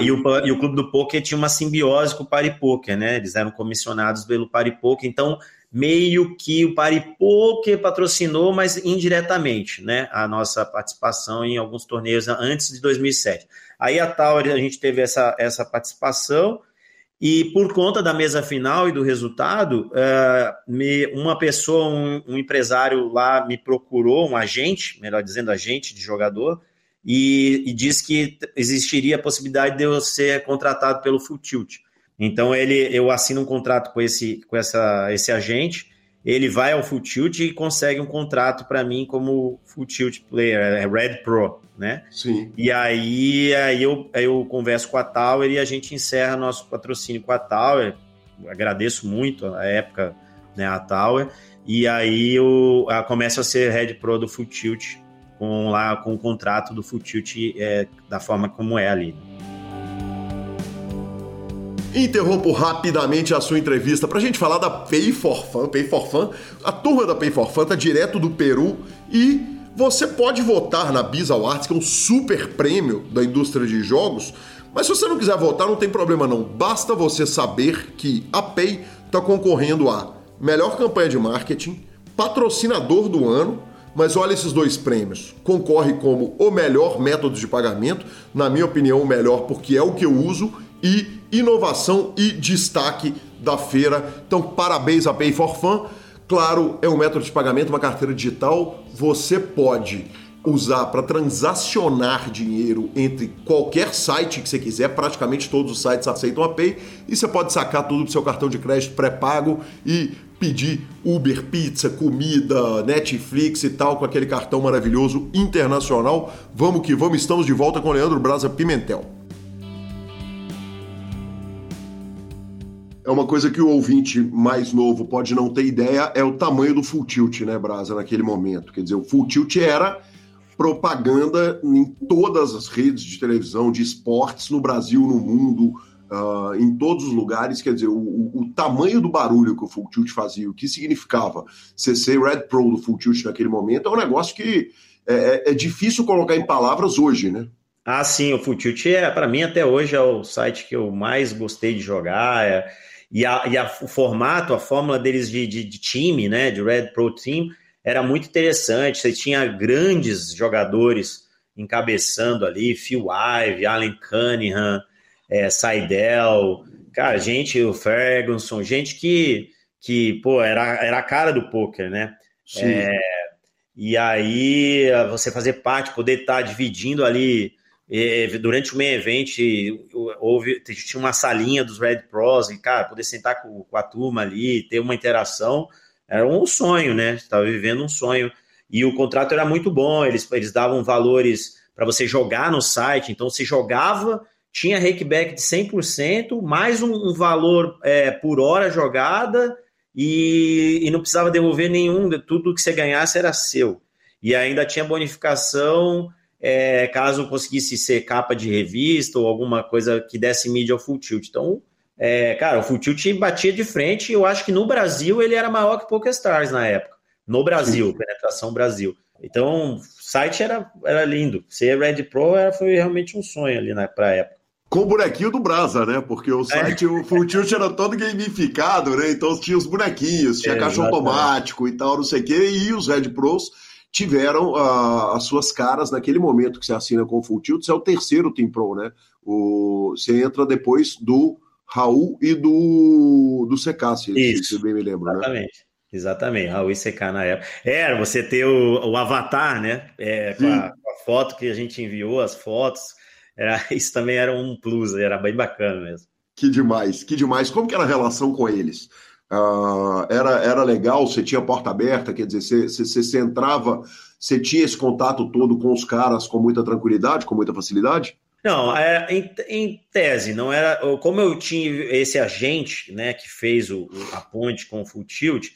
S5: E o, e o Clube do Poker tinha uma simbiose com o Paripoker, né? Eles eram comissionados pelo Paripoker, então meio que o Paripoker patrocinou, mas indiretamente, né? A nossa participação em alguns torneios antes de 2007. Aí a Tower a gente teve essa, essa participação e por conta da mesa final e do resultado, me, uma pessoa, um empresário lá me procurou, um agente, melhor dizendo, agente de jogador, e, e disse que existiria a possibilidade de eu ser contratado pelo Full Tilt. Então ele, eu assino um contrato com esse, com essa, esse agente, ele vai ao Full Tilt e consegue um contrato para mim como Full Tilt Player, é Red Pro, né?
S1: Sim.
S5: E aí, aí, eu, aí eu converso com a Tower e a gente encerra nosso patrocínio com a Tower. Agradeço muito a época, né, a Tower. E aí eu, eu começo a ser Red Pro do Full Tilt com lá com o contrato do Full Tilt é, da forma como é ali.
S1: Interrompo rapidamente a sua entrevista para a gente falar da Pay for Fun. Pay for Fun, a turma da Pay for Fun tá direto do Peru e você pode votar na Biz Awards, que é um super prêmio da indústria de jogos. Mas se você não quiser votar, não tem problema não. Basta você saber que a Pay está concorrendo a melhor campanha de marketing, patrocinador do ano, mas olha esses dois prêmios. Concorre como o melhor método de pagamento, na minha opinião, o melhor porque é o que eu uso, e inovação e destaque da feira. Então, parabéns a Pay for Fun. Claro, é um método de pagamento, uma carteira digital. Você pode usar para transacionar dinheiro entre qualquer site que você quiser, praticamente todos os sites aceitam a Pay, e você pode sacar tudo do seu cartão de crédito pré-pago e pedir Uber, pizza, comida, Netflix e tal com aquele cartão maravilhoso internacional. Vamos que vamos, estamos de volta com Leandro Braza Pimentel. é uma coisa que o ouvinte mais novo pode não ter ideia, é o tamanho do Full Tilt, né, Brasa, naquele momento. Quer dizer, o Full Tilt era propaganda em todas as redes de televisão, de esportes, no Brasil, no mundo, uh, em todos os lugares. Quer dizer, o, o, tamanho do barulho que o Full Tilt fazia, o que significava ser Red Pro do Full Tilt naquele momento, é um negócio que é, é, é difícil colocar em palavras hoje, né?
S5: Ah, sim, o Full Tilt é, para mim, até hoje, é o site que eu mais gostei de jogar. É e, a, e a, o formato, a fórmula deles de, de, de, time, né, de Red Pro Team, era muito interessante. Você tinha grandes jogadores encabeçando ali, Phil Ive, Allen Cunningham, é, Seidel, cara, gente, o Ferguson, gente que, que pô, era, era a cara do poker, né? Sim. É, e aí você fazer parte, poder estar tá dividindo ali durante o main event houve tinha uma salinha dos Red Pros e cara poder sentar com, com, a turma ali ter uma interação era um sonho né estava vivendo um sonho e o contrato era muito bom eles eles davam valores para você jogar no site então se jogava tinha rakeback de 100% mais um, um valor é, por hora jogada e, e não precisava devolver nenhum tudo que você ganhasse era seu e ainda tinha bonificação é, caso conseguisse ser capa de revista ou alguma coisa que desse mídia ao Full Tilt. Então, é, cara, o Full Tilt batia de frente e eu acho que no Brasil ele era maior que PokerStars na época. No Brasil, Sim. penetração Brasil. Então, o site era, era lindo. Ser Red Pro era, foi realmente um sonho ali na pra época.
S1: Com o bonequinho do Brasa, né? Porque o é. site, é. o Full Tilt era todo gamificado, né? Então tinha os bonequinhos, tinha é, caixa automático e tal, não sei o quê. E os Red Pros tiveram uh, as suas caras naquele momento que você assina com o Full Tilt, você é o terceiro Team Pro, né? O, você entra depois do Raul e do, do CK, se, se bem me lembro,
S5: né? exatamente. né? Exatamente, Raul e CK na época. Era você ter o, o avatar, né? É, com, a, com, a, foto que a gente enviou, as fotos. Era, isso também era um plus, era bem bacana mesmo.
S1: Que demais, que demais. Como que era a relação com eles? Uh, era, era legal, você tinha porta aberta, quer dizer, você, você, você entrava, você tinha esse contato todo com os caras com muita tranquilidade, com muita facilidade?
S5: Não, é, em, em, tese, não era. Como eu tinha esse agente né, que fez o, a ponte com o Full Tilt,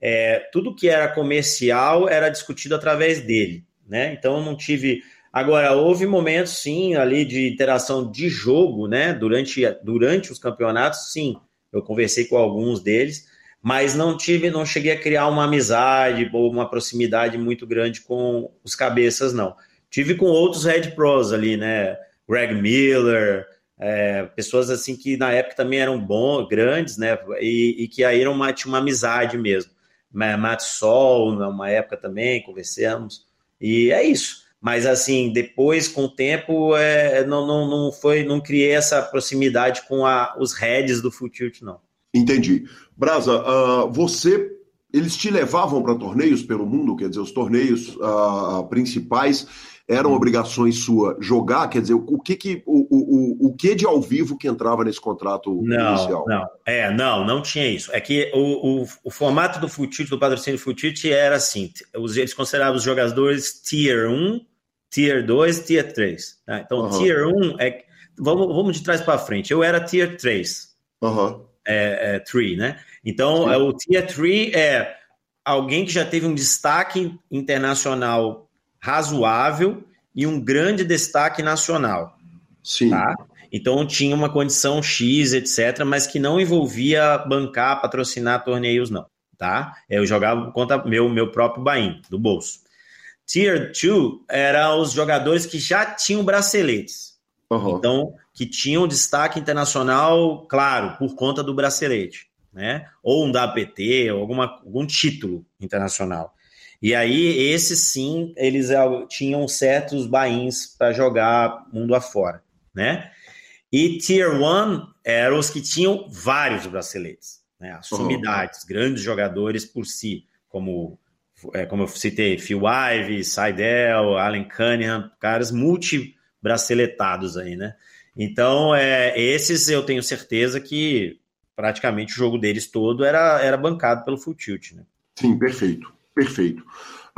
S5: é, tudo que era comercial era discutido através dele. Né? Então eu não tive. Agora, houve momentos, sim, ali de interação de jogo, né? Durante, durante os campeonatos, sim eu conversei com alguns deles, mas não tive, não cheguei a criar uma amizade ou uma proximidade muito grande com os cabeças, não. Tive com outros Red Pros ali, né? Greg Miller, é, pessoas assim que na época também eram bons, grandes, né? E, e que aí eram uma, tinha uma amizade mesmo. Matt Sol, numa época também, conversamos. E é isso. Mas assim, depois, com o tempo, é, não, não, não foi, não criei essa proximidade com a, os heads do Full Tilt, não.
S1: Entendi. Brasa, uh, você. Eles te levavam para torneios pelo mundo, quer dizer, os torneios uh, principais eram obrigações sua jogar? Quer dizer, o que que o, o, o que de ao vivo que entrava nesse contrato
S5: não,
S1: inicial?
S5: Não, é, não, não tinha isso. É que o, o, o formato do Futite, do patrocínio Futite era assim, eles consideravam os jogadores Tier 1, Tier 2 Tier 3. Tá? Então, uhum. Tier 1 é... Vamos, vamos de trás para frente. Eu era Tier 3.
S1: Uhum.
S5: É, é, 3, né? Então, é, o Tier 3 é alguém que já teve um destaque internacional razoável e um grande destaque nacional.
S1: Sim.
S5: Tá? Então tinha uma condição X, etc., mas que não envolvia bancar, patrocinar torneios, não. Tá? Eu jogava por conta meu, meu próprio bain, do bolso. Tier 2 eram os jogadores que já tinham braceletes. Uhum. Então, que tinham destaque internacional, claro, por conta do bracelete né? Ou um WPT, ou alguma, algum título internacional. E aí, esses sim, eles tinham certos bains para jogar mundo afora, né? E Tier 1 eram os que tinham vários braceletes, né? As sumidades, uhum. grandes jogadores por si, como, é, como eu citei, Phil Ives, Seidel, Allen Cunningham, caras multi-braceletados aí, né? Então, é, esses eu tenho certeza que praticamente o jogo deles todo era, era bancado pelo Full Tilt, né?
S1: Sim, perfeito, perfeito.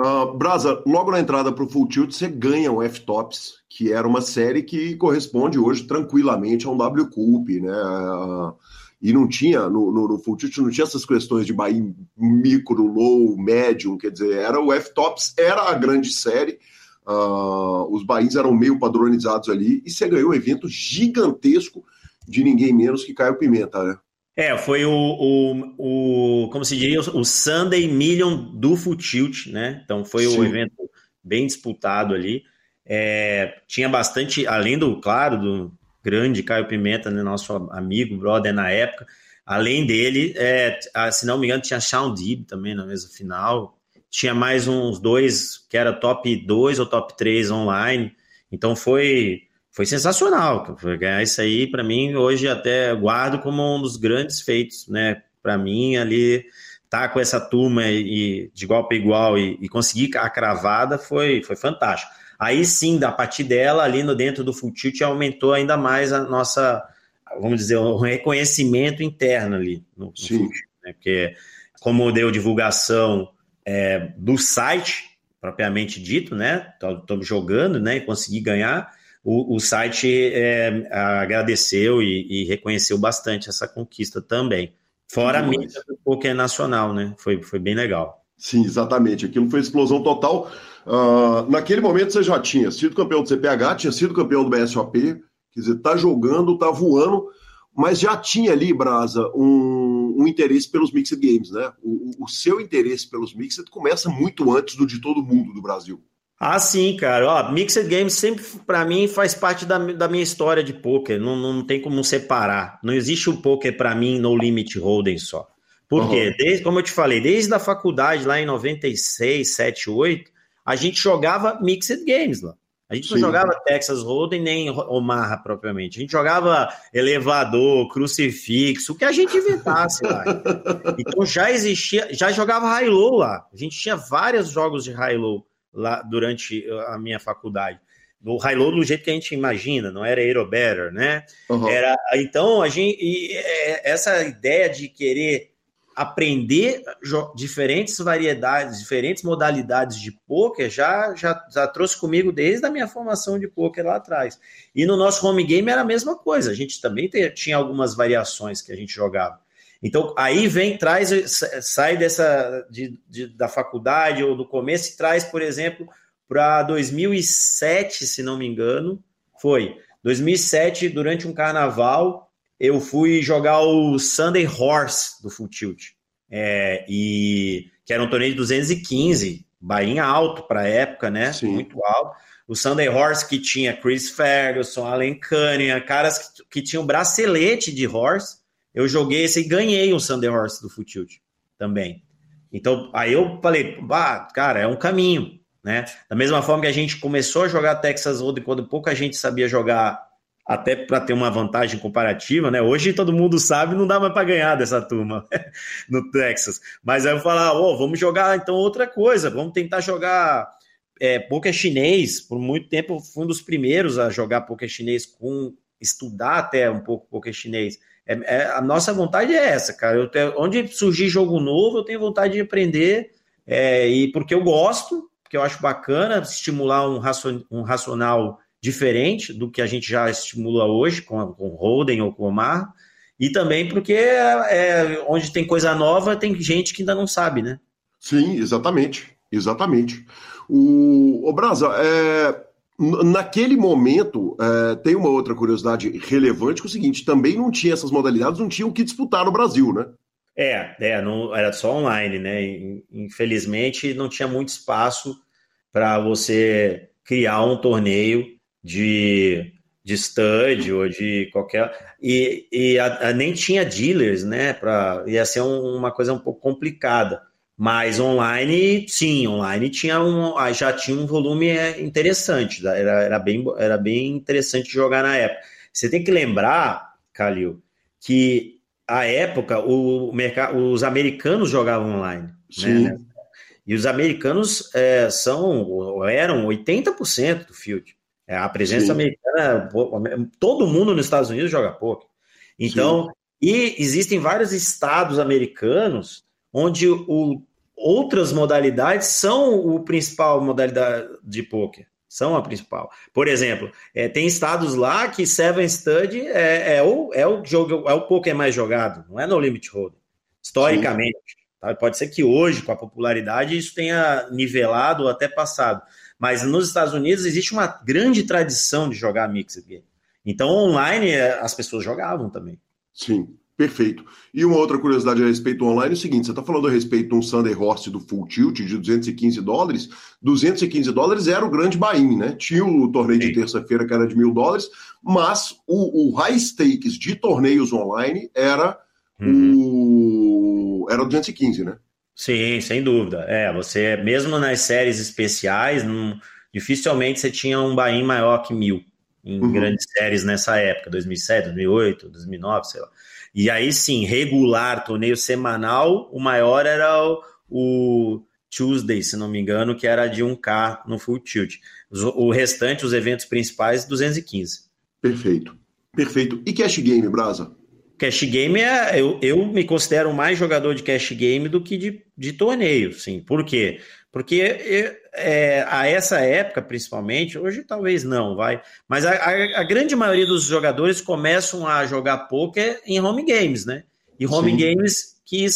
S1: Uh, Brasa, logo na entrada para o Full Tilt, você ganha o F-Tops, que era uma série que corresponde hoje tranquilamente a um W Cup, né? Uh, e não tinha, no, no, no Full Tilt não tinha essas questões de Bahia micro, low, médium, quer dizer, era o F-Tops, era a grande série, uh, os bains eram meio padronizados ali, e você ganhou um evento gigantesco de ninguém menos que Caio Pimenta, né?
S5: É, foi o, o, o, como se diria, o Sunday Million do Futilt, né? Então foi Sim. um evento bem disputado ali. É, tinha bastante, além do, claro, do grande Caio Pimenta, né, nosso amigo, brother na época, além dele, é, se não me engano, tinha Sean Deeb também na mesa final. Tinha mais uns dois que era top 2 ou top 3 online. Então foi foi sensacional. Ganhar isso aí, para mim, hoje até guardo como um dos grandes feitos, né? Para mim, ali, tá com essa turma e, de igual para igual e, e, conseguir a cravada foi, foi fantástico. Aí sim, da partir dela, ali no dentro do full tilt, aumentou ainda mais a nossa, vamos dizer, o reconhecimento interno ali no, no.
S1: Full tilt,
S5: né? Porque como deu divulgação é, do site, propriamente dito, né? Estamos jogando, né? E consegui ganhar o, o site é, agradeceu e, e, reconheceu bastante essa conquista também. Fora a mídia do poker nacional, né? Foi, foi bem legal.
S1: Sim, exatamente. Aquilo foi explosão total. Uh, naquele momento você já tinha sido campeão do CPH, tinha sido campeão do BSOP, quer dizer, tá jogando, tá voando, mas já tinha ali, Brasa, um, um interesse pelos Mixed Games, né? O, o, seu interesse pelos Mixed começa muito antes do de todo mundo do Brasil.
S5: Ah, sim, cara. Ó, Mixed Games sempre, para mim, faz parte da, da minha história de poker. Não, não tem como separar. Não existe um poker para mim no limit holding só. Por uhum. quê? Desde, como eu te falei, desde a faculdade, lá em 96, 7, 8, a gente jogava Mixed Games lá. A gente Sim. não jogava Texas Hold'em nem Omaha propriamente. A gente jogava elevador, crucifixo, o que a gente inventasse lá. Então já existia, já jogava high-low lá. A gente tinha vários jogos de high-low lá durante a minha faculdade. No high-low do jeito que a gente imagina, não era Aero Better, né? Uhum. Era, então, a gente, é, essa ideia de querer aprender diferentes variedades, diferentes modalidades de poker já, já, já trouxe comigo desde a minha formação de poker lá atrás. E no nosso home game era a mesma coisa, a gente também tinha algumas variações que a gente jogava. Então, aí vem, traz, sai dessa de, de, da faculdade ou do começo e traz, por exemplo, para 2007, se não me engano, foi 2007, durante um carnaval, eu fui jogar o Sunday Horse do Full Tilt, é, e que era um torneio de 215, bainha alto para a época, né?
S1: Sim.
S5: Muito alto. O Sunday Horse que tinha Chris Ferguson, Allen Cunningham, caras que, que tinham bracelete de horse, eu joguei esse e ganhei um Sunday Horse do Futilt também. Então, aí eu falei, bah, cara, é um caminho, né? Da mesma forma que a gente começou a jogar Texas Hold'em quando pouca gente sabia jogar, até para ter uma vantagem comparativa, né? Hoje todo mundo sabe, não dá mais para ganhar dessa turma no Texas. Mas aí eu falar, oh, vamos jogar então outra coisa, vamos tentar jogar é, poker chinês, por muito tempo, fui um dos primeiros a jogar poker chinês com estudar até um pouco poker chinês. É, é, a nossa vontade é essa, cara. Eu tenho, onde surgir jogo novo, eu tenho vontade de aprender, é, e porque eu gosto, porque eu acho bacana estimular um, racion, um racional diferente do que a gente já estimula hoje com, com Holden ou com Omar, e também porque é, onde tem coisa nova, tem gente que ainda não sabe, né?
S1: Sim, exatamente. Exatamente. O, o Brasa, é, naquele momento, é, tem uma outra curiosidade relevante, que é o seguinte, também não tinha essas modalidades, não tinha o que disputar no Brasil, né?
S5: É, é não, era só online, né? Infelizmente, não tinha muito espaço para você criar um torneio de, de stud ou de qualquer. E, e a, a, nem tinha dealers, né? Pra, ia ser um, uma coisa um pouco complicada. Mas online, sim, online tinha um, já tinha um volume é, interessante, era, era, bem, era bem interessante jogar na época. Você tem que lembrar, Calil, que a época o mercado, os americanos jogavam online. Sim. Né? E os americanos é, são eram 80% do field. É, a presença Sim. americana, todo mundo nos Estados Unidos joga pouco. Então, Sim. e existem vários estados americanos onde o, outras modalidades são o principal modalidade de poker. São a principal. Por exemplo, é, tem estados lá que Seven Stud é, é, o, é o jogo, é o poker mais jogado, não é no Limit Hold'em. Historicamente. Tá? Pode ser que hoje, com a popularidade, isso tenha nivelado ou até passado. Mas nos Estados Unidos existe uma grande tradição de jogar Mixed Game. Então, online, é, as pessoas jogavam também.
S1: Sim. Perfeito. E uma outra curiosidade a respeito online é o seguinte: você está falando a respeito de um Sunday Horse do Full Tilt de 215 dólares. 215 dólares era o grande buy né? Tinha o torneio Sim. de terça-feira que era de mil dólares, mas o, o, high stakes de torneios online era uhum. o. Era 215, né?
S5: Sim, sem dúvida. É, você, mesmo nas séries especiais, não, dificilmente você tinha um buy maior que mil em uhum. grandes séries nessa época, 2007, 2008, 2009, sei lá. E aí sim, regular, torneio semanal, o maior era o, o Tuesday, se não me engano, que era de 1K no Full Tilt. O restante, os eventos principais, 215.
S1: Perfeito. Perfeito. E cash game, Brasa?
S5: Cash game é. Eu, eu me considero mais jogador de cash game do que de, de torneio, sim. Por quê? Porque é, a essa época, principalmente, hoje talvez não, vai. Mas a, a, a, grande maioria dos jogadores começam a jogar poker em home games, né? E home Sim. games que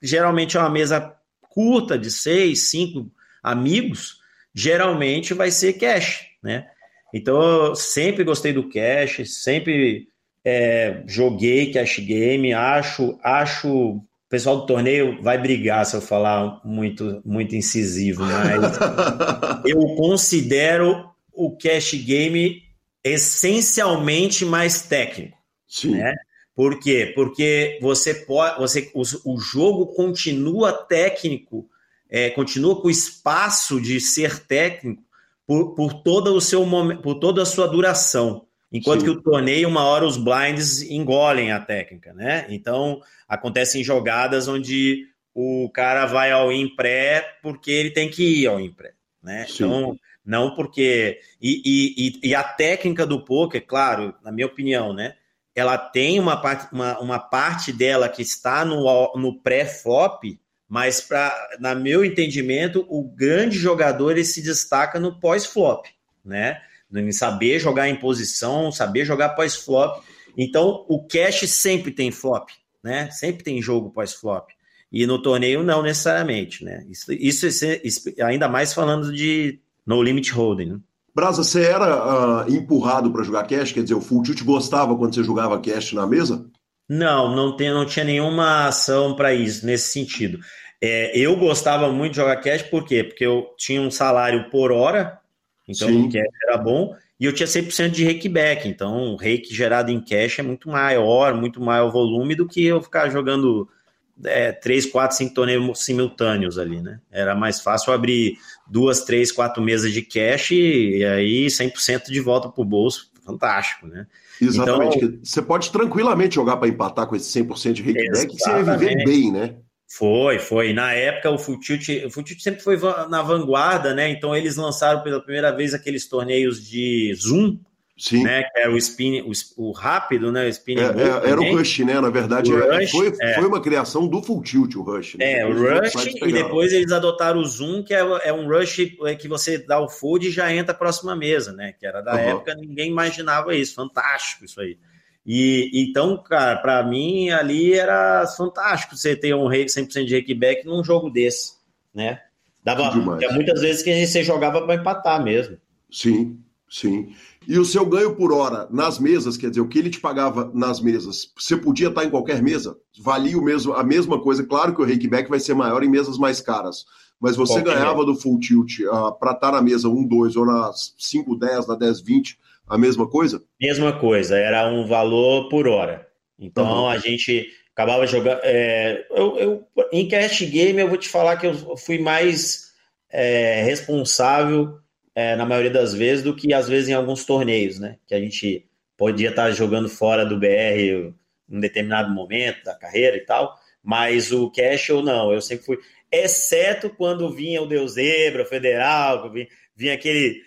S5: geralmente é uma mesa curta de seis, cinco amigos, geralmente vai ser cash, né? Então eu sempre gostei do cash, sempre é, joguei cash game, acho, acho o pessoal do torneio vai brigar se eu falar muito, muito incisivo, mas eu considero o cash game essencialmente mais técnico. Sim. Né? Por quê? Porque você pode, você, o, o jogo continua técnico, é, continua com o espaço de ser técnico por, por, todo o seu por toda a sua duração. Enquanto Sim. que o torneio, uma hora os blinds engolem a técnica, né? Então, acontecem jogadas onde o cara vai ao in pré porque ele tem que ir ao in pré, né? Sim. Então, não porque... E, e, e, a técnica do poker, claro, na minha opinião, né? Ela tem uma parte, uma, uma parte dela que está no, no pré-flop, mas, pra, na meu entendimento, o grande jogador ele se destaca no pós-flop, né? Em saber jogar em posição, saber jogar pós-flop. Então, o cash sempre tem flop, né? Sempre tem jogo pós-flop. E no torneio, não necessariamente, né? Isso, isso, isso ainda mais falando de no limit holding. Né?
S1: Brasa, você era uh, empurrado para jogar cash? Quer dizer, o Full Tilt gostava quando você jogava cash na mesa?
S5: Não, não, tem, não tinha nenhuma ação para isso, nesse sentido. É, eu gostava muito de jogar cash, por quê? Porque eu tinha um salário por hora, então Sim. o cash era bom. E eu tinha 100% de rakeback, então o rake gerado em cash é muito maior, muito maior volume do que eu ficar jogando é, 3, 4, 5 torneios simultâneos ali, né? Era mais fácil abrir duas, três, quatro mesas de cash e aí 100% de volta pro bolso, fantástico, né?
S1: Exatamente. Então, você pode tranquilamente jogar para empatar com esse 100% de rakeback e você vai viver bem, né?
S5: Foi, foi. Na época, o Futilt, o Futilt sempre foi na vanguarda, né? Então, eles lançaram pela primeira vez aqueles torneios de Zoom, Sim. Né, que era o spin, o, o rápido, né? O spinning
S1: é, é, era o Rush, né? Na verdade, é, Rush, foi, é. foi uma criação do Full Tilt, o Rush.
S5: Né? É, o Rush, e depois eles adotaram o Zoom, que é, é, um Rush que você dá o fold e já entra a próxima mesa, né? Que era da uhum. época, ninguém imaginava isso. Fantástico isso aí. E então, cara, para mim ali era fantástico você ter um 100% de rakeback num jogo desse, né? Dava muitas vezes que você jogava para empatar mesmo.
S1: Sim, sim. E o seu ganho por hora nas mesas, quer dizer, o que ele te pagava nas mesas, você podia estar em qualquer mesa? Valia o mesmo, a mesma coisa. Claro que o rakeback vai ser maior em mesas mais caras, mas você qualquer ganhava do full tilt uh, para estar na mesa 1, 2 ou na 5, 10, na 10, 20, a mesma coisa?
S5: Mesma coisa, era um valor por hora. Então uhum. a gente acabava jogando. É, eu, eu, em cash game, eu vou te falar que eu fui mais é, responsável é, na maioria das vezes do que às vezes em alguns torneios, né? Que a gente podia estar jogando fora do BR em um determinado momento da carreira e tal, mas o cash ou não, eu sempre fui, exceto quando vinha o Deus Zebra, o Federal, vinha, vinha aquele,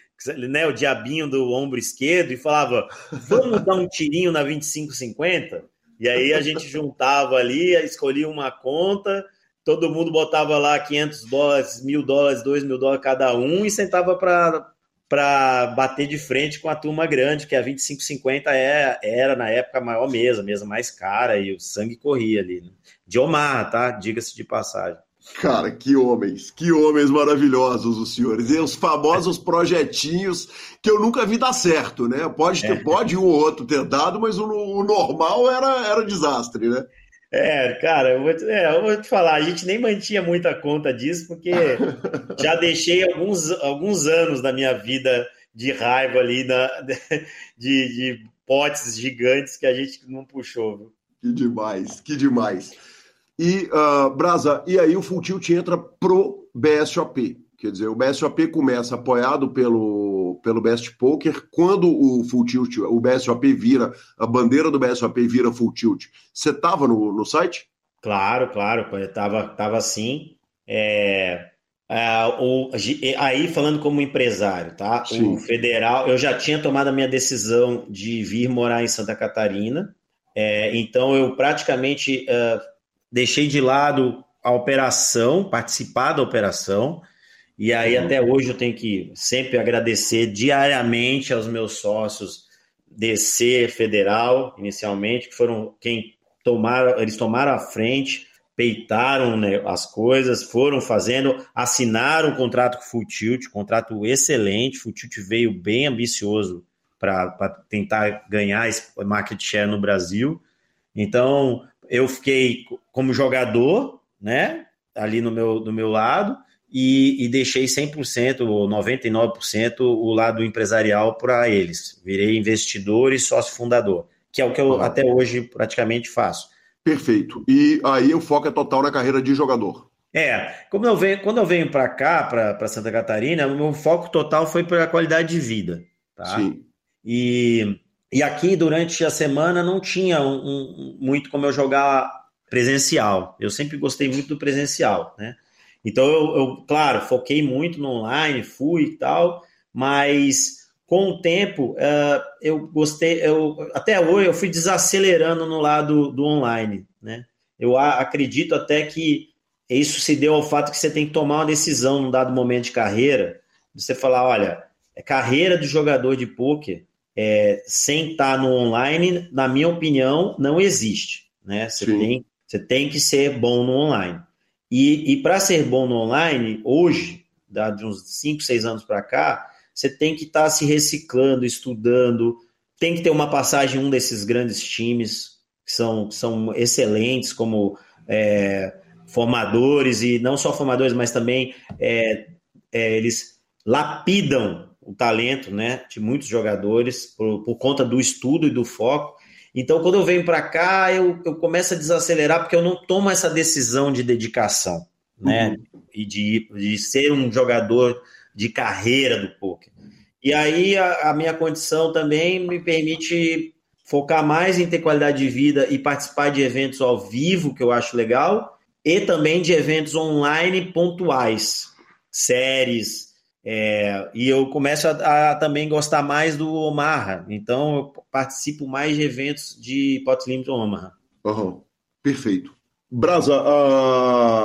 S5: né, o diabinho do ombro esquerdo e falava, vamos dar um tirinho na 2550? E aí a gente juntava ali, escolhia uma conta todo mundo botava lá 500 dólares, mil dólares, dois mil dólares cada um e sentava para bater de frente com a turma grande, que a 2550 é, era na época a maior mesa, a mesa mais cara e o sangue corria ali. Né? De Omar, tá? Diga-se de passagem.
S1: Cara, que homens, que homens maravilhosos os senhores. E os famosos projetinhos que eu nunca vi dar certo, né? Pode, ter, é. pode um ou outro ter dado, mas o, o normal era, era desastre, né?
S5: É, cara, eu vou, te, é, eu vou te falar, a gente nem mantinha muita conta disso, porque já deixei alguns, alguns anos da minha vida de raiva ali, na, de, de potes gigantes que a gente não puxou. Viu?
S1: Que demais, que demais. E, uh, Brasa, e aí o Full Tilt entra pro BSOP. Quer dizer, o BSOP começa apoiado pelo, pelo Best Poker. Quando o Full Tilt, o BSOP vira, a bandeira do BSOP vira Full Tilt, você estava no, no site?
S5: Claro, claro, eu estava tava assim. É, é, o, aí, falando como empresário, tá? Sim. O federal, eu já tinha tomado a minha decisão de vir morar em Santa Catarina, é, então eu praticamente uh, deixei de lado a operação, participar da operação. E aí, uhum. até hoje, eu tenho que sempre agradecer diariamente aos meus sócios DC Federal, inicialmente, que foram quem tomaram, eles tomaram a frente, peitaram né, as coisas, foram fazendo, assinaram um contrato com o Full Tilt, contrato excelente. Full Tilt veio bem ambicioso para tentar ganhar esse market share no Brasil. Então, eu fiquei como jogador, né, ali no meu, do meu lado, e, e deixei 100% ou 99% o lado empresarial para eles. Virei investidor e sócio fundador, que é o que eu ah. até hoje praticamente faço.
S1: Perfeito. E aí o foco é total na carreira de jogador.
S5: É, como eu venho, quando eu venho para cá, para Santa Catarina, o meu foco total foi para a qualidade de vida. Tá? Sim. E, e aqui, durante a semana, não tinha um, um, muito como eu jogar presencial. Eu sempre gostei muito do presencial, né? Então, eu, eu, claro, foquei muito no online, fui e tal, mas com o tempo uh, eu gostei, eu, até hoje eu fui desacelerando no lado do online, né? Eu acredito até que isso se deu ao fato que você tem que tomar uma decisão num dado momento de carreira, você falar, olha, é carreira do jogador de pôquer é, sem estar no online, na minha opinião, não existe, né? Você tem, você tem que ser bom no online. E, e para ser bom no online, hoje, de uns 5, 6 anos para cá, você tem que estar tá se reciclando, estudando, tem que ter uma passagem em um desses grandes times, que são, que são excelentes, como é, formadores, e não só formadores, mas também é, é, eles lapidam o talento né, de muitos jogadores por, por conta do estudo e do foco. Então, quando eu venho para cá, eu, eu começo a desacelerar porque eu não tomo essa decisão de dedicação, né? Uhum. E de, de ser um jogador de carreira do poker. E aí a, a, minha condição também me permite focar mais em ter qualidade de vida e participar de eventos ao vivo, que eu acho legal, e também de eventos online pontuais, séries. É, e eu começo a, a, também gostar mais do Omaha, então eu participo mais de eventos de Pot Limit Omaha.
S1: Uhum. Perfeito. Brasa,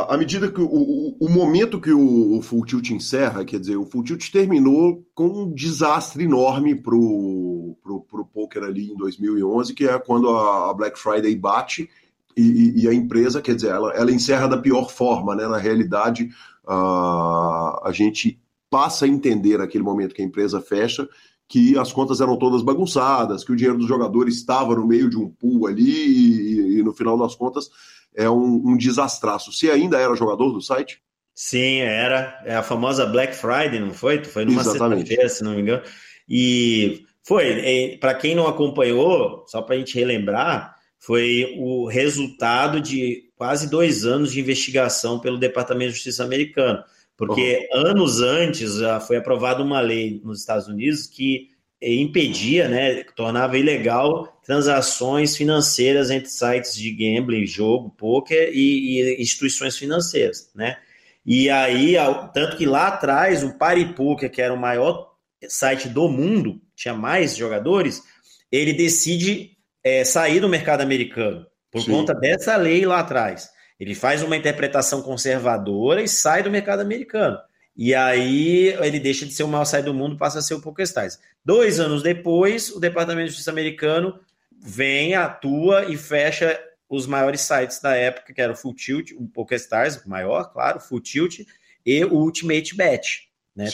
S1: à medida que o, o, o, momento que o, o Full Tilt encerra, quer dizer, o Full Tilt terminou com um desastre enorme pro, pro, pro poker ali em 2011, que é quando a, a Black Friday bate e, e, a empresa, quer dizer, ela, ela encerra da pior forma, né? Na realidade, a, a gente passa a entender naquele momento que a empresa fecha que as contas eram todas bagunçadas, que o dinheiro dos jogadores estava no meio de um pool ali e, e no final das contas é um, um desastraço. Você ainda era jogador do site?
S5: Sim, era. É a famosa Black Friday, não foi? Foi numa sexta-feira, se não me engano. E foi, para quem não acompanhou, só para a gente relembrar, foi o resultado de quase dois anos de investigação pelo Departamento de Justiça americano. Porque uhum. anos antes já foi aprovada uma lei nos Estados Unidos que impedia, né, tornava ilegal transações financeiras entre sites de gambling, jogo, poker e, e instituições financeiras, né? E aí, tanto que lá atrás, o Paripoker, que era o maior site do mundo, tinha mais jogadores, ele decide é, sair do mercado americano por Sim. conta dessa lei lá atrás. Ele faz uma interpretação conservadora e sai do mercado americano. E aí ele deixa de ser o maior site do mundo, passa a ser o PokerStars. Dois anos depois, o Departamento de Justiça americano vem, atua e fecha os maiores sites da época, que era o Full Tilt, o PokerStars, o maior, claro, Full Tilt, e o Ultimate Bet. Né?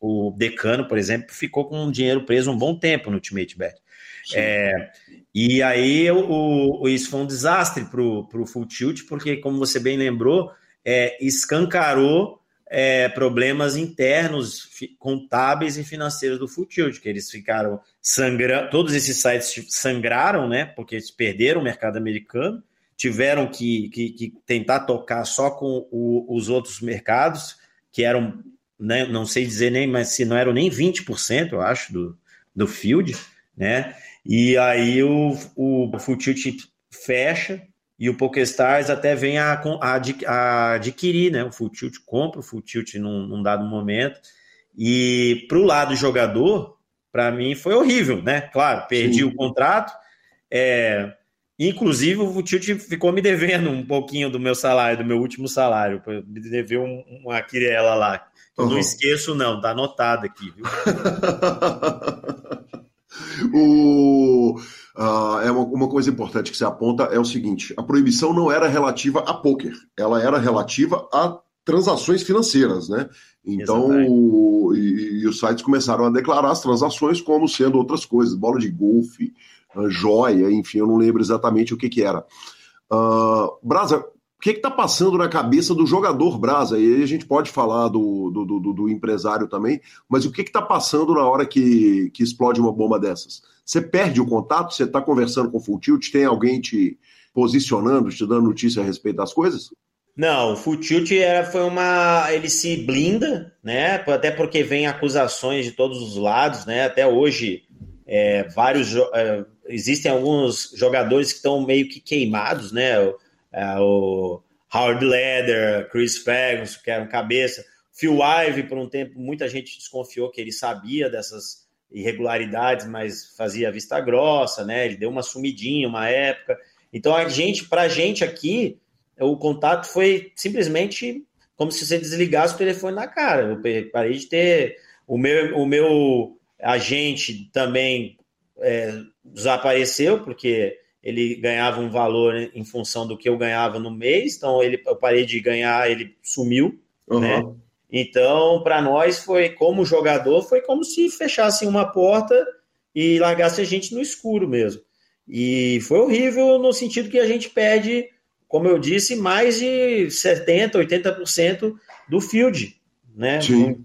S5: o Decano, por exemplo, ficou com dinheiro preso um bom tempo no Ultimate Bet. É, e aí o, o, isso foi um desastre para o Full Tilt, porque, como você bem lembrou, é, escancarou é, problemas internos, contábeis e financeiros do Full Tilt, que eles ficaram sangrando, todos esses sites sangraram, né? Porque eles perderam o mercado americano, tiveram que, que, que tentar tocar só com o, os outros mercados, que eram, né, não sei dizer nem, mas se não eram nem 20%, eu acho, do, do field, né? E aí o, o Full Tilt fecha, e o PokerStars até vem a, a, a, adquirir, né? O Full Tilt compra o Full Tilt num, num dado momento. E para o lado jogador, para mim foi horrível, né? Claro, perdi Sim. o contrato. É, inclusive, o Tilt ficou me devendo um pouquinho do meu salário, do meu último salário. Me deveu um, uma quirela lá. Uhum. Não esqueço, não, tá anotado aqui, viu?
S1: o Uh, é uma, uma, coisa importante que se aponta é o seguinte: a proibição não era relativa a poker, ela era relativa a transações financeiras, né? Então, e, e, os sites começaram a declarar as transações como sendo outras coisas, bola de golfe, uh, joia, enfim, eu não lembro exatamente o que que era. Uh, Brasa, o que está passando na cabeça do jogador Brasa? E aí a gente pode falar do, do, do, do empresário também, mas o que está passando na hora que, que explode uma bomba dessas? Você perde o contato? Você está conversando com o Full? Tem alguém te posicionando, te dando notícia a respeito das coisas?
S5: Não, o Full era, foi uma. Ele se blinda, né? Até porque vem acusações de todos os lados, né? Até hoje, é, vários. É, existem alguns jogadores que estão meio que queimados, né? É, o Howard Leder, Chris Ferguson, que eram cabeça. Phil Ive, por um tempo, muita gente desconfiou que ele sabia dessas irregularidades, mas fazia vista grossa, né? Ele deu uma sumidinha uma época. Então a gente, para a gente aqui, o contato foi simplesmente como se você desligasse o telefone na cara. Eu parei de ter o meu, o meu agente também é, desapareceu porque ele ganhava um valor em função do que eu ganhava no mês, então ele, eu parei de ganhar, ele sumiu, uhum. né? Então, para nós foi como jogador, foi como se fechassem uma porta e largasse a gente no escuro mesmo. E foi horrível no sentido que a gente perde, como eu disse, mais de 70, 80% do field, né? Sim.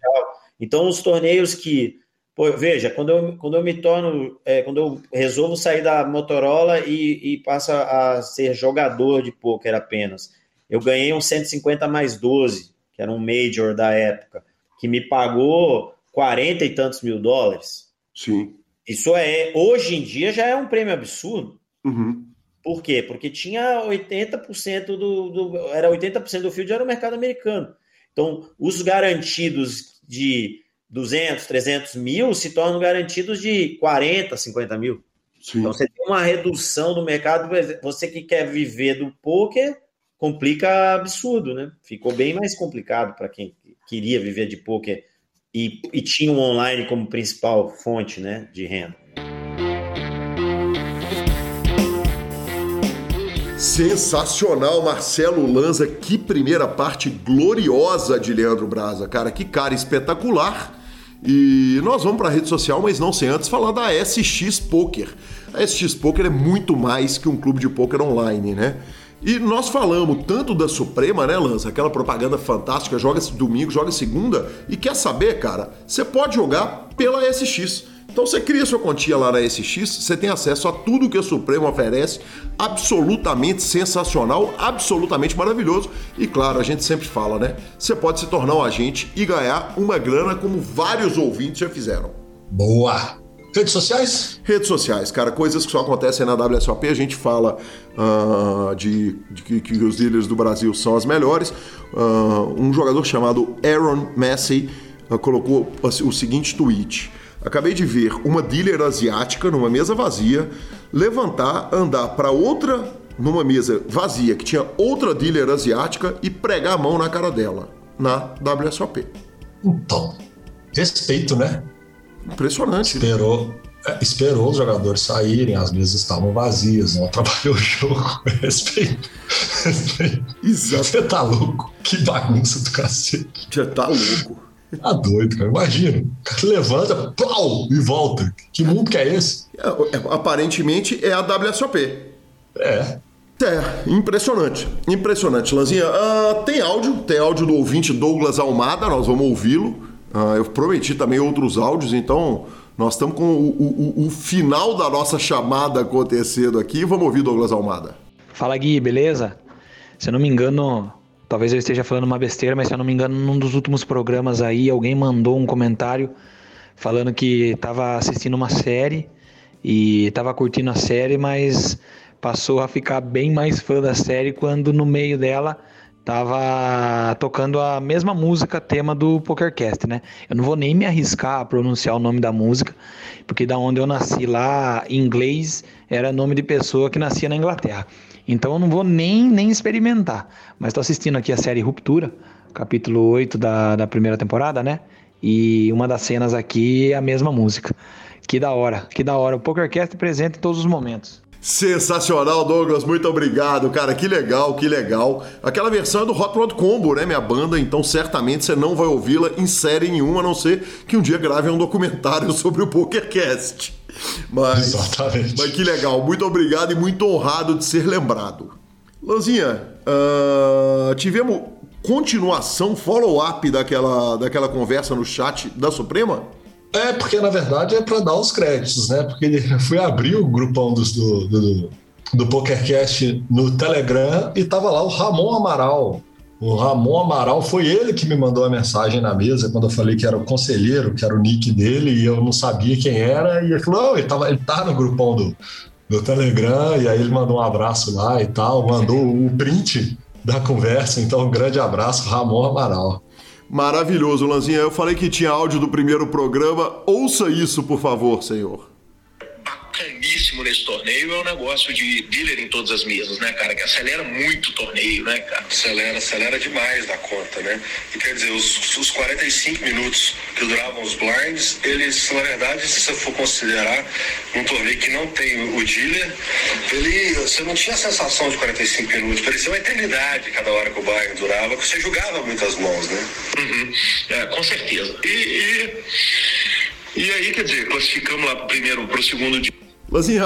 S5: Então, os torneios que Pô, veja, quando eu, quando eu me torno, é, quando eu resolvo sair da Motorola e, e passo a ser jogador de poker apenas, eu ganhei um 150 mais 12 que era um major da época, que me pagou 40 e tantos mil dólares.
S1: Sim.
S5: Isso é, hoje em dia já é um prêmio absurdo.
S1: Uhum.
S5: Por quê? Porque tinha 80% do, do era 80% do field era o mercado americano. Então, os garantidos de 200, 300 mil se tornam garantidos de 40, 50 mil. Sim. Então, você tem uma redução do mercado. Você que quer viver do poker, complica absurdo, né? Ficou bem mais complicado para quem queria viver de poker e, e tinha o online como principal fonte né, de renda.
S1: Sensacional, Marcelo Lanza. Que primeira parte gloriosa de Leandro Braza, cara. Que cara espetacular. E nós vamos para a rede social, mas não sem antes falar da SX Poker. A SX Poker é muito mais que um clube de poker online, né? E nós falamos tanto da Suprema, né, Lança? Aquela propaganda fantástica, joga domingo, joga segunda. E quer saber, cara? Você pode jogar pela SX. Então você cria sua continha lá na SX, você tem acesso a tudo que a Supremo oferece, absolutamente sensacional, absolutamente maravilhoso. E claro, a gente sempre fala, né? Você pode se tornar um agente e ganhar uma grana como vários ouvintes já fizeram.
S2: Boa! Redes sociais?
S1: Redes sociais, cara, coisas que só acontecem na WSOP. A gente fala uh, de, de que, os dealers do Brasil são as melhores. Uh, um jogador chamado Aaron Massey uh, colocou o seguinte tweet. Acabei de ver uma dealer asiática numa mesa vazia levantar, andar para outra numa mesa vazia que tinha outra dealer asiática e pregar a mão na cara dela na WSOP.
S2: Então, respeito, né?
S1: Impressionante.
S2: Esperou, é, esperou os jogadores saírem, as mesas estavam vazias, não atrapalhou o jogo. Respeito. Respeito. Exato. Você tá louco? Que bagunça do cacete.
S1: Você tá louco.
S2: Tá doido, cara. Imagina. Levanta, pau, e volta. Que mundo que é esse?
S1: É, é, aparentemente é a WSOP.
S2: É.
S1: É, impressionante. Impressionante, Lanzinha. Uh, tem áudio, tem áudio do ouvinte Douglas Almada, nós vamos ouvi-lo. Uh, eu prometi também outros áudios, então nós estamos com o, o, o, final da nossa chamada acontecendo aqui. Vamos ouvir Douglas Almada.
S6: Fala Gui, beleza? Se eu não me engano, talvez eu esteja falando uma besteira, mas se eu não me engano, num dos últimos programas aí, alguém mandou um comentário falando que estava assistindo uma série e estava curtindo a série, mas passou a ficar bem mais fã da série quando no meio dela tava tocando a mesma música tema do PokerCast, né? Eu não vou nem me arriscar a pronunciar o nome da música, porque da onde eu nasci lá, em inglês, era nome de pessoa que nascia na Inglaterra. Então eu não vou nem, nem experimentar. Mas estou assistindo aqui a série Ruptura, capítulo 8 da, da primeira temporada, né? E uma das cenas aqui é a mesma música. Que da hora, que da hora. O PokerCast presente em todos os momentos.
S1: Sensacional, Douglas. Muito obrigado, cara. Que legal, que legal. Aquela versão é do Hot Rod Combo, né, minha banda? Então certamente você não vai ouvi-la em série nenhuma, a não ser que um dia grave um documentário sobre o PokerCast. Mas, Exatamente. Mas que legal. Muito obrigado e muito honrado de ser lembrado. Lanzinha, uh, tivemos continuação, follow-up daquela, daquela conversa no chat da Suprema?
S2: É, porque na verdade é para dar os créditos, né? Porque ele foi abrir o grupão dos, do, do, do PokerCast no Telegram e tava lá o Ramon Amaral. O Ramon Amaral foi ele que me mandou a mensagem na mesa quando eu falei que era o conselheiro, que era o nick dele, e eu não sabia quem era. E ele falou: ele, tava, ele tá no grupão do, do Telegram, e aí ele mandou um abraço lá e tal, mandou o print da conversa. Então, um grande abraço, Ramon Amaral.
S1: Maravilhoso, Lanzinha. Eu falei que tinha áudio do primeiro programa. Ouça isso, por favor, senhor
S7: bacaníssimo nesse torneio é o negócio de dealer em todas as mesas, né, cara? Que acelera muito o torneio, né, cara? Acelera, acelera demais da conta, né? E quer dizer, os, os 45 minutos que duravam os blinds, eles, na verdade, se você for considerar um torneio que não tem o dealer, ele, você não tinha a sensação de 45 minutos, parecia uma eternidade cada hora que o blind durava, que você jogava muitas mãos, né? Uhum. É, com certeza. E, e, e aí, quer dizer, classificamos lá primeiro para o segundo dia.
S1: Lazinha,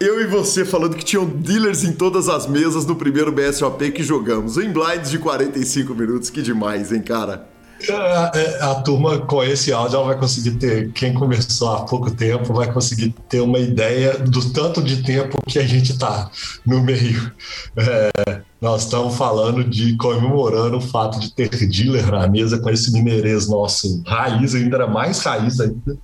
S1: eu e você falando que tinham dealers em todas as mesas no primeiro BSOP que jogamos, em blinds de 45 minutos, que demais, hein, cara?
S2: A, é, é, a, turma com esse áudio ela vai conseguir ter, quem começou há pouco tempo, vai conseguir ter uma ideia do tanto de tempo que a gente está no meio. É, Nós estamos falando de comemorando o fato de ter dealer na mesa com esse mineirês nosso raiz, ainda era mais raiz ainda.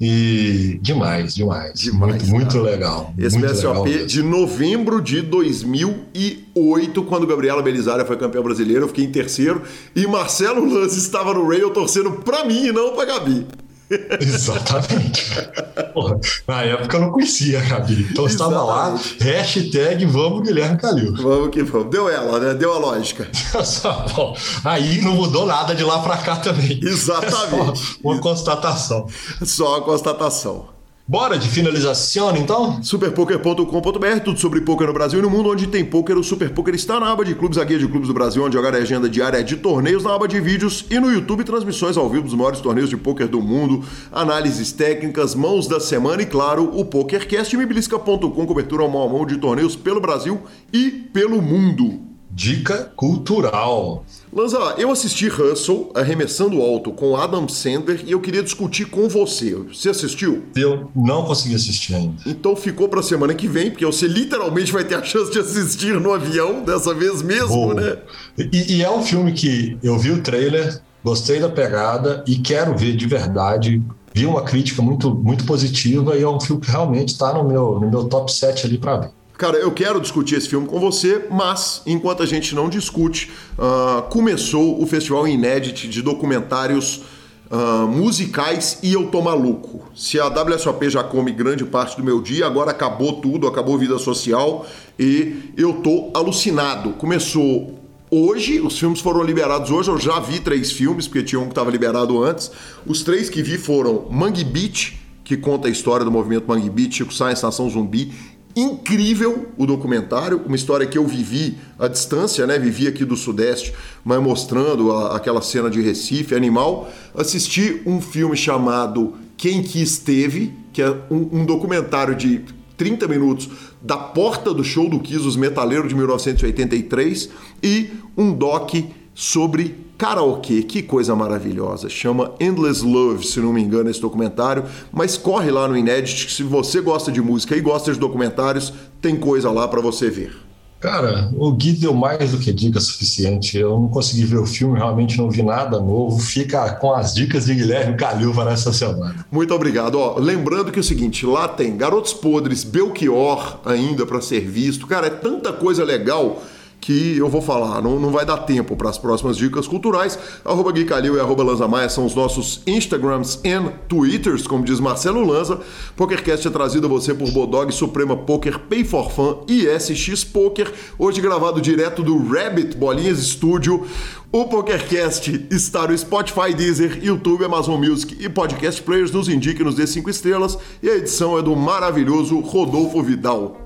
S2: E demais, demais.
S1: Demais,
S2: muito, muito legal.
S1: Esse
S2: muito
S1: BSOP
S2: legal
S1: de novembro de 2008, quando Gabriela Belisária foi campeã brasileira, eu fiquei em terceiro. E Marcelo Lanz estava no rail torcendo pra mim e não pra Gabi.
S2: Exatamente. Porra, na época eu não conhecia a Gabi. Então estava lá, hashtag vamos Guilherme Calil.
S1: Vamos que vamos. Deu ela, né? Deu a lógica.
S2: Aí não mudou nada de lá para cá também.
S1: Exatamente.
S2: É uma constatação.
S1: Só uma constatação.
S2: Bora de finalização, então?
S1: Superpoker.com.br, tudo sobre poker no Brasil e no mundo. Onde tem poker, o Super Poker está na aba de clubes, a guia de clubes do Brasil, onde jogar a agenda diária de torneios, na aba de vídeos e no YouTube, transmissões ao vivo dos maiores torneios de poker do mundo, análises técnicas, mãos da semana e, claro, o PokerCast e Mibilisca.com, cobertura mão a mão de torneios pelo Brasil e pelo mundo.
S2: Dica cultural.
S1: Lanza, eu assisti Hustle arremessando alto com Adam Sandler e eu queria discutir com você. Você assistiu?
S2: Eu não consegui assistir ainda.
S1: Então ficou para semana que vem, porque você literalmente vai ter a chance de assistir no avião, dessa vez mesmo,
S2: Boa.
S1: né?
S2: E, e é um filme que eu vi o trailer, gostei da pegada e quero ver de verdade. Vi uma crítica muito, muito positiva e é um filme que realmente está no meu, no meu top 7 ali para ver.
S1: Cara, eu quero discutir esse filme com você, mas enquanto a gente não discute, uh, começou o Festival Inédit de documentários uh, musicais e eu tô maluco. Se a WSOP já come grande parte do meu dia, agora acabou tudo, acabou vida social e eu tô alucinado. Começou hoje, os filmes foram liberados hoje, eu já vi três filmes, porque tinha um que estava liberado antes. Os três que vi foram Mangue Beach, que conta a história do movimento Mangue Beach, Chico Science, Nação Zumbi, incrível o documentário, uma história que eu vivi à distância, né? Vivi aqui do Sudeste, mas mostrando a, aquela cena de Recife, animal. Assisti um filme chamado Quem Que Esteve, que é um, um documentário de 30 minutos da porta do show do Kiss, os de 1983, e um doc sobre karaokê, que coisa maravilhosa. Chama Endless Love, se não me engano, esse documentário. Mas corre lá no Inédit, que se você gosta de música e gosta de documentários, tem coisa lá para você ver.
S2: Cara, o Gui deu mais do que dica suficiente. Eu não consegui ver o filme, realmente não vi nada novo. Fica com as dicas de Guilherme Calil para essa semana.
S1: Muito obrigado. Ó, lembrando que é o seguinte, lá tem Garotos Podres, Belchior ainda para ser visto. Cara, é tanta coisa legal que eu vou falar. Não, não vai dar tempo para as próximas dicas culturais. Arroba Gui Calil e arroba Lanza Maia são os nossos Instagrams e Twitters, como diz Marcelo Lanza. PokerCast é trazido a você por Bodog Suprema Poker, Pay for Fun e SX Poker. Hoje gravado direto do Rabbit Bolinhas Studio. O PokerCast está no Spotify, Deezer, YouTube, Amazon Music e Podcast Players. Nos indique, nos dê 5 estrelas. E a edição é do maravilhoso Rodolfo Vidal.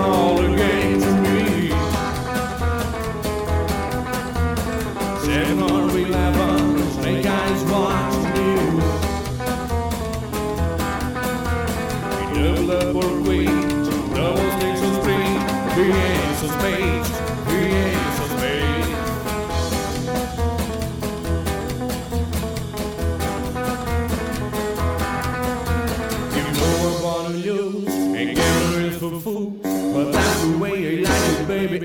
S8: all a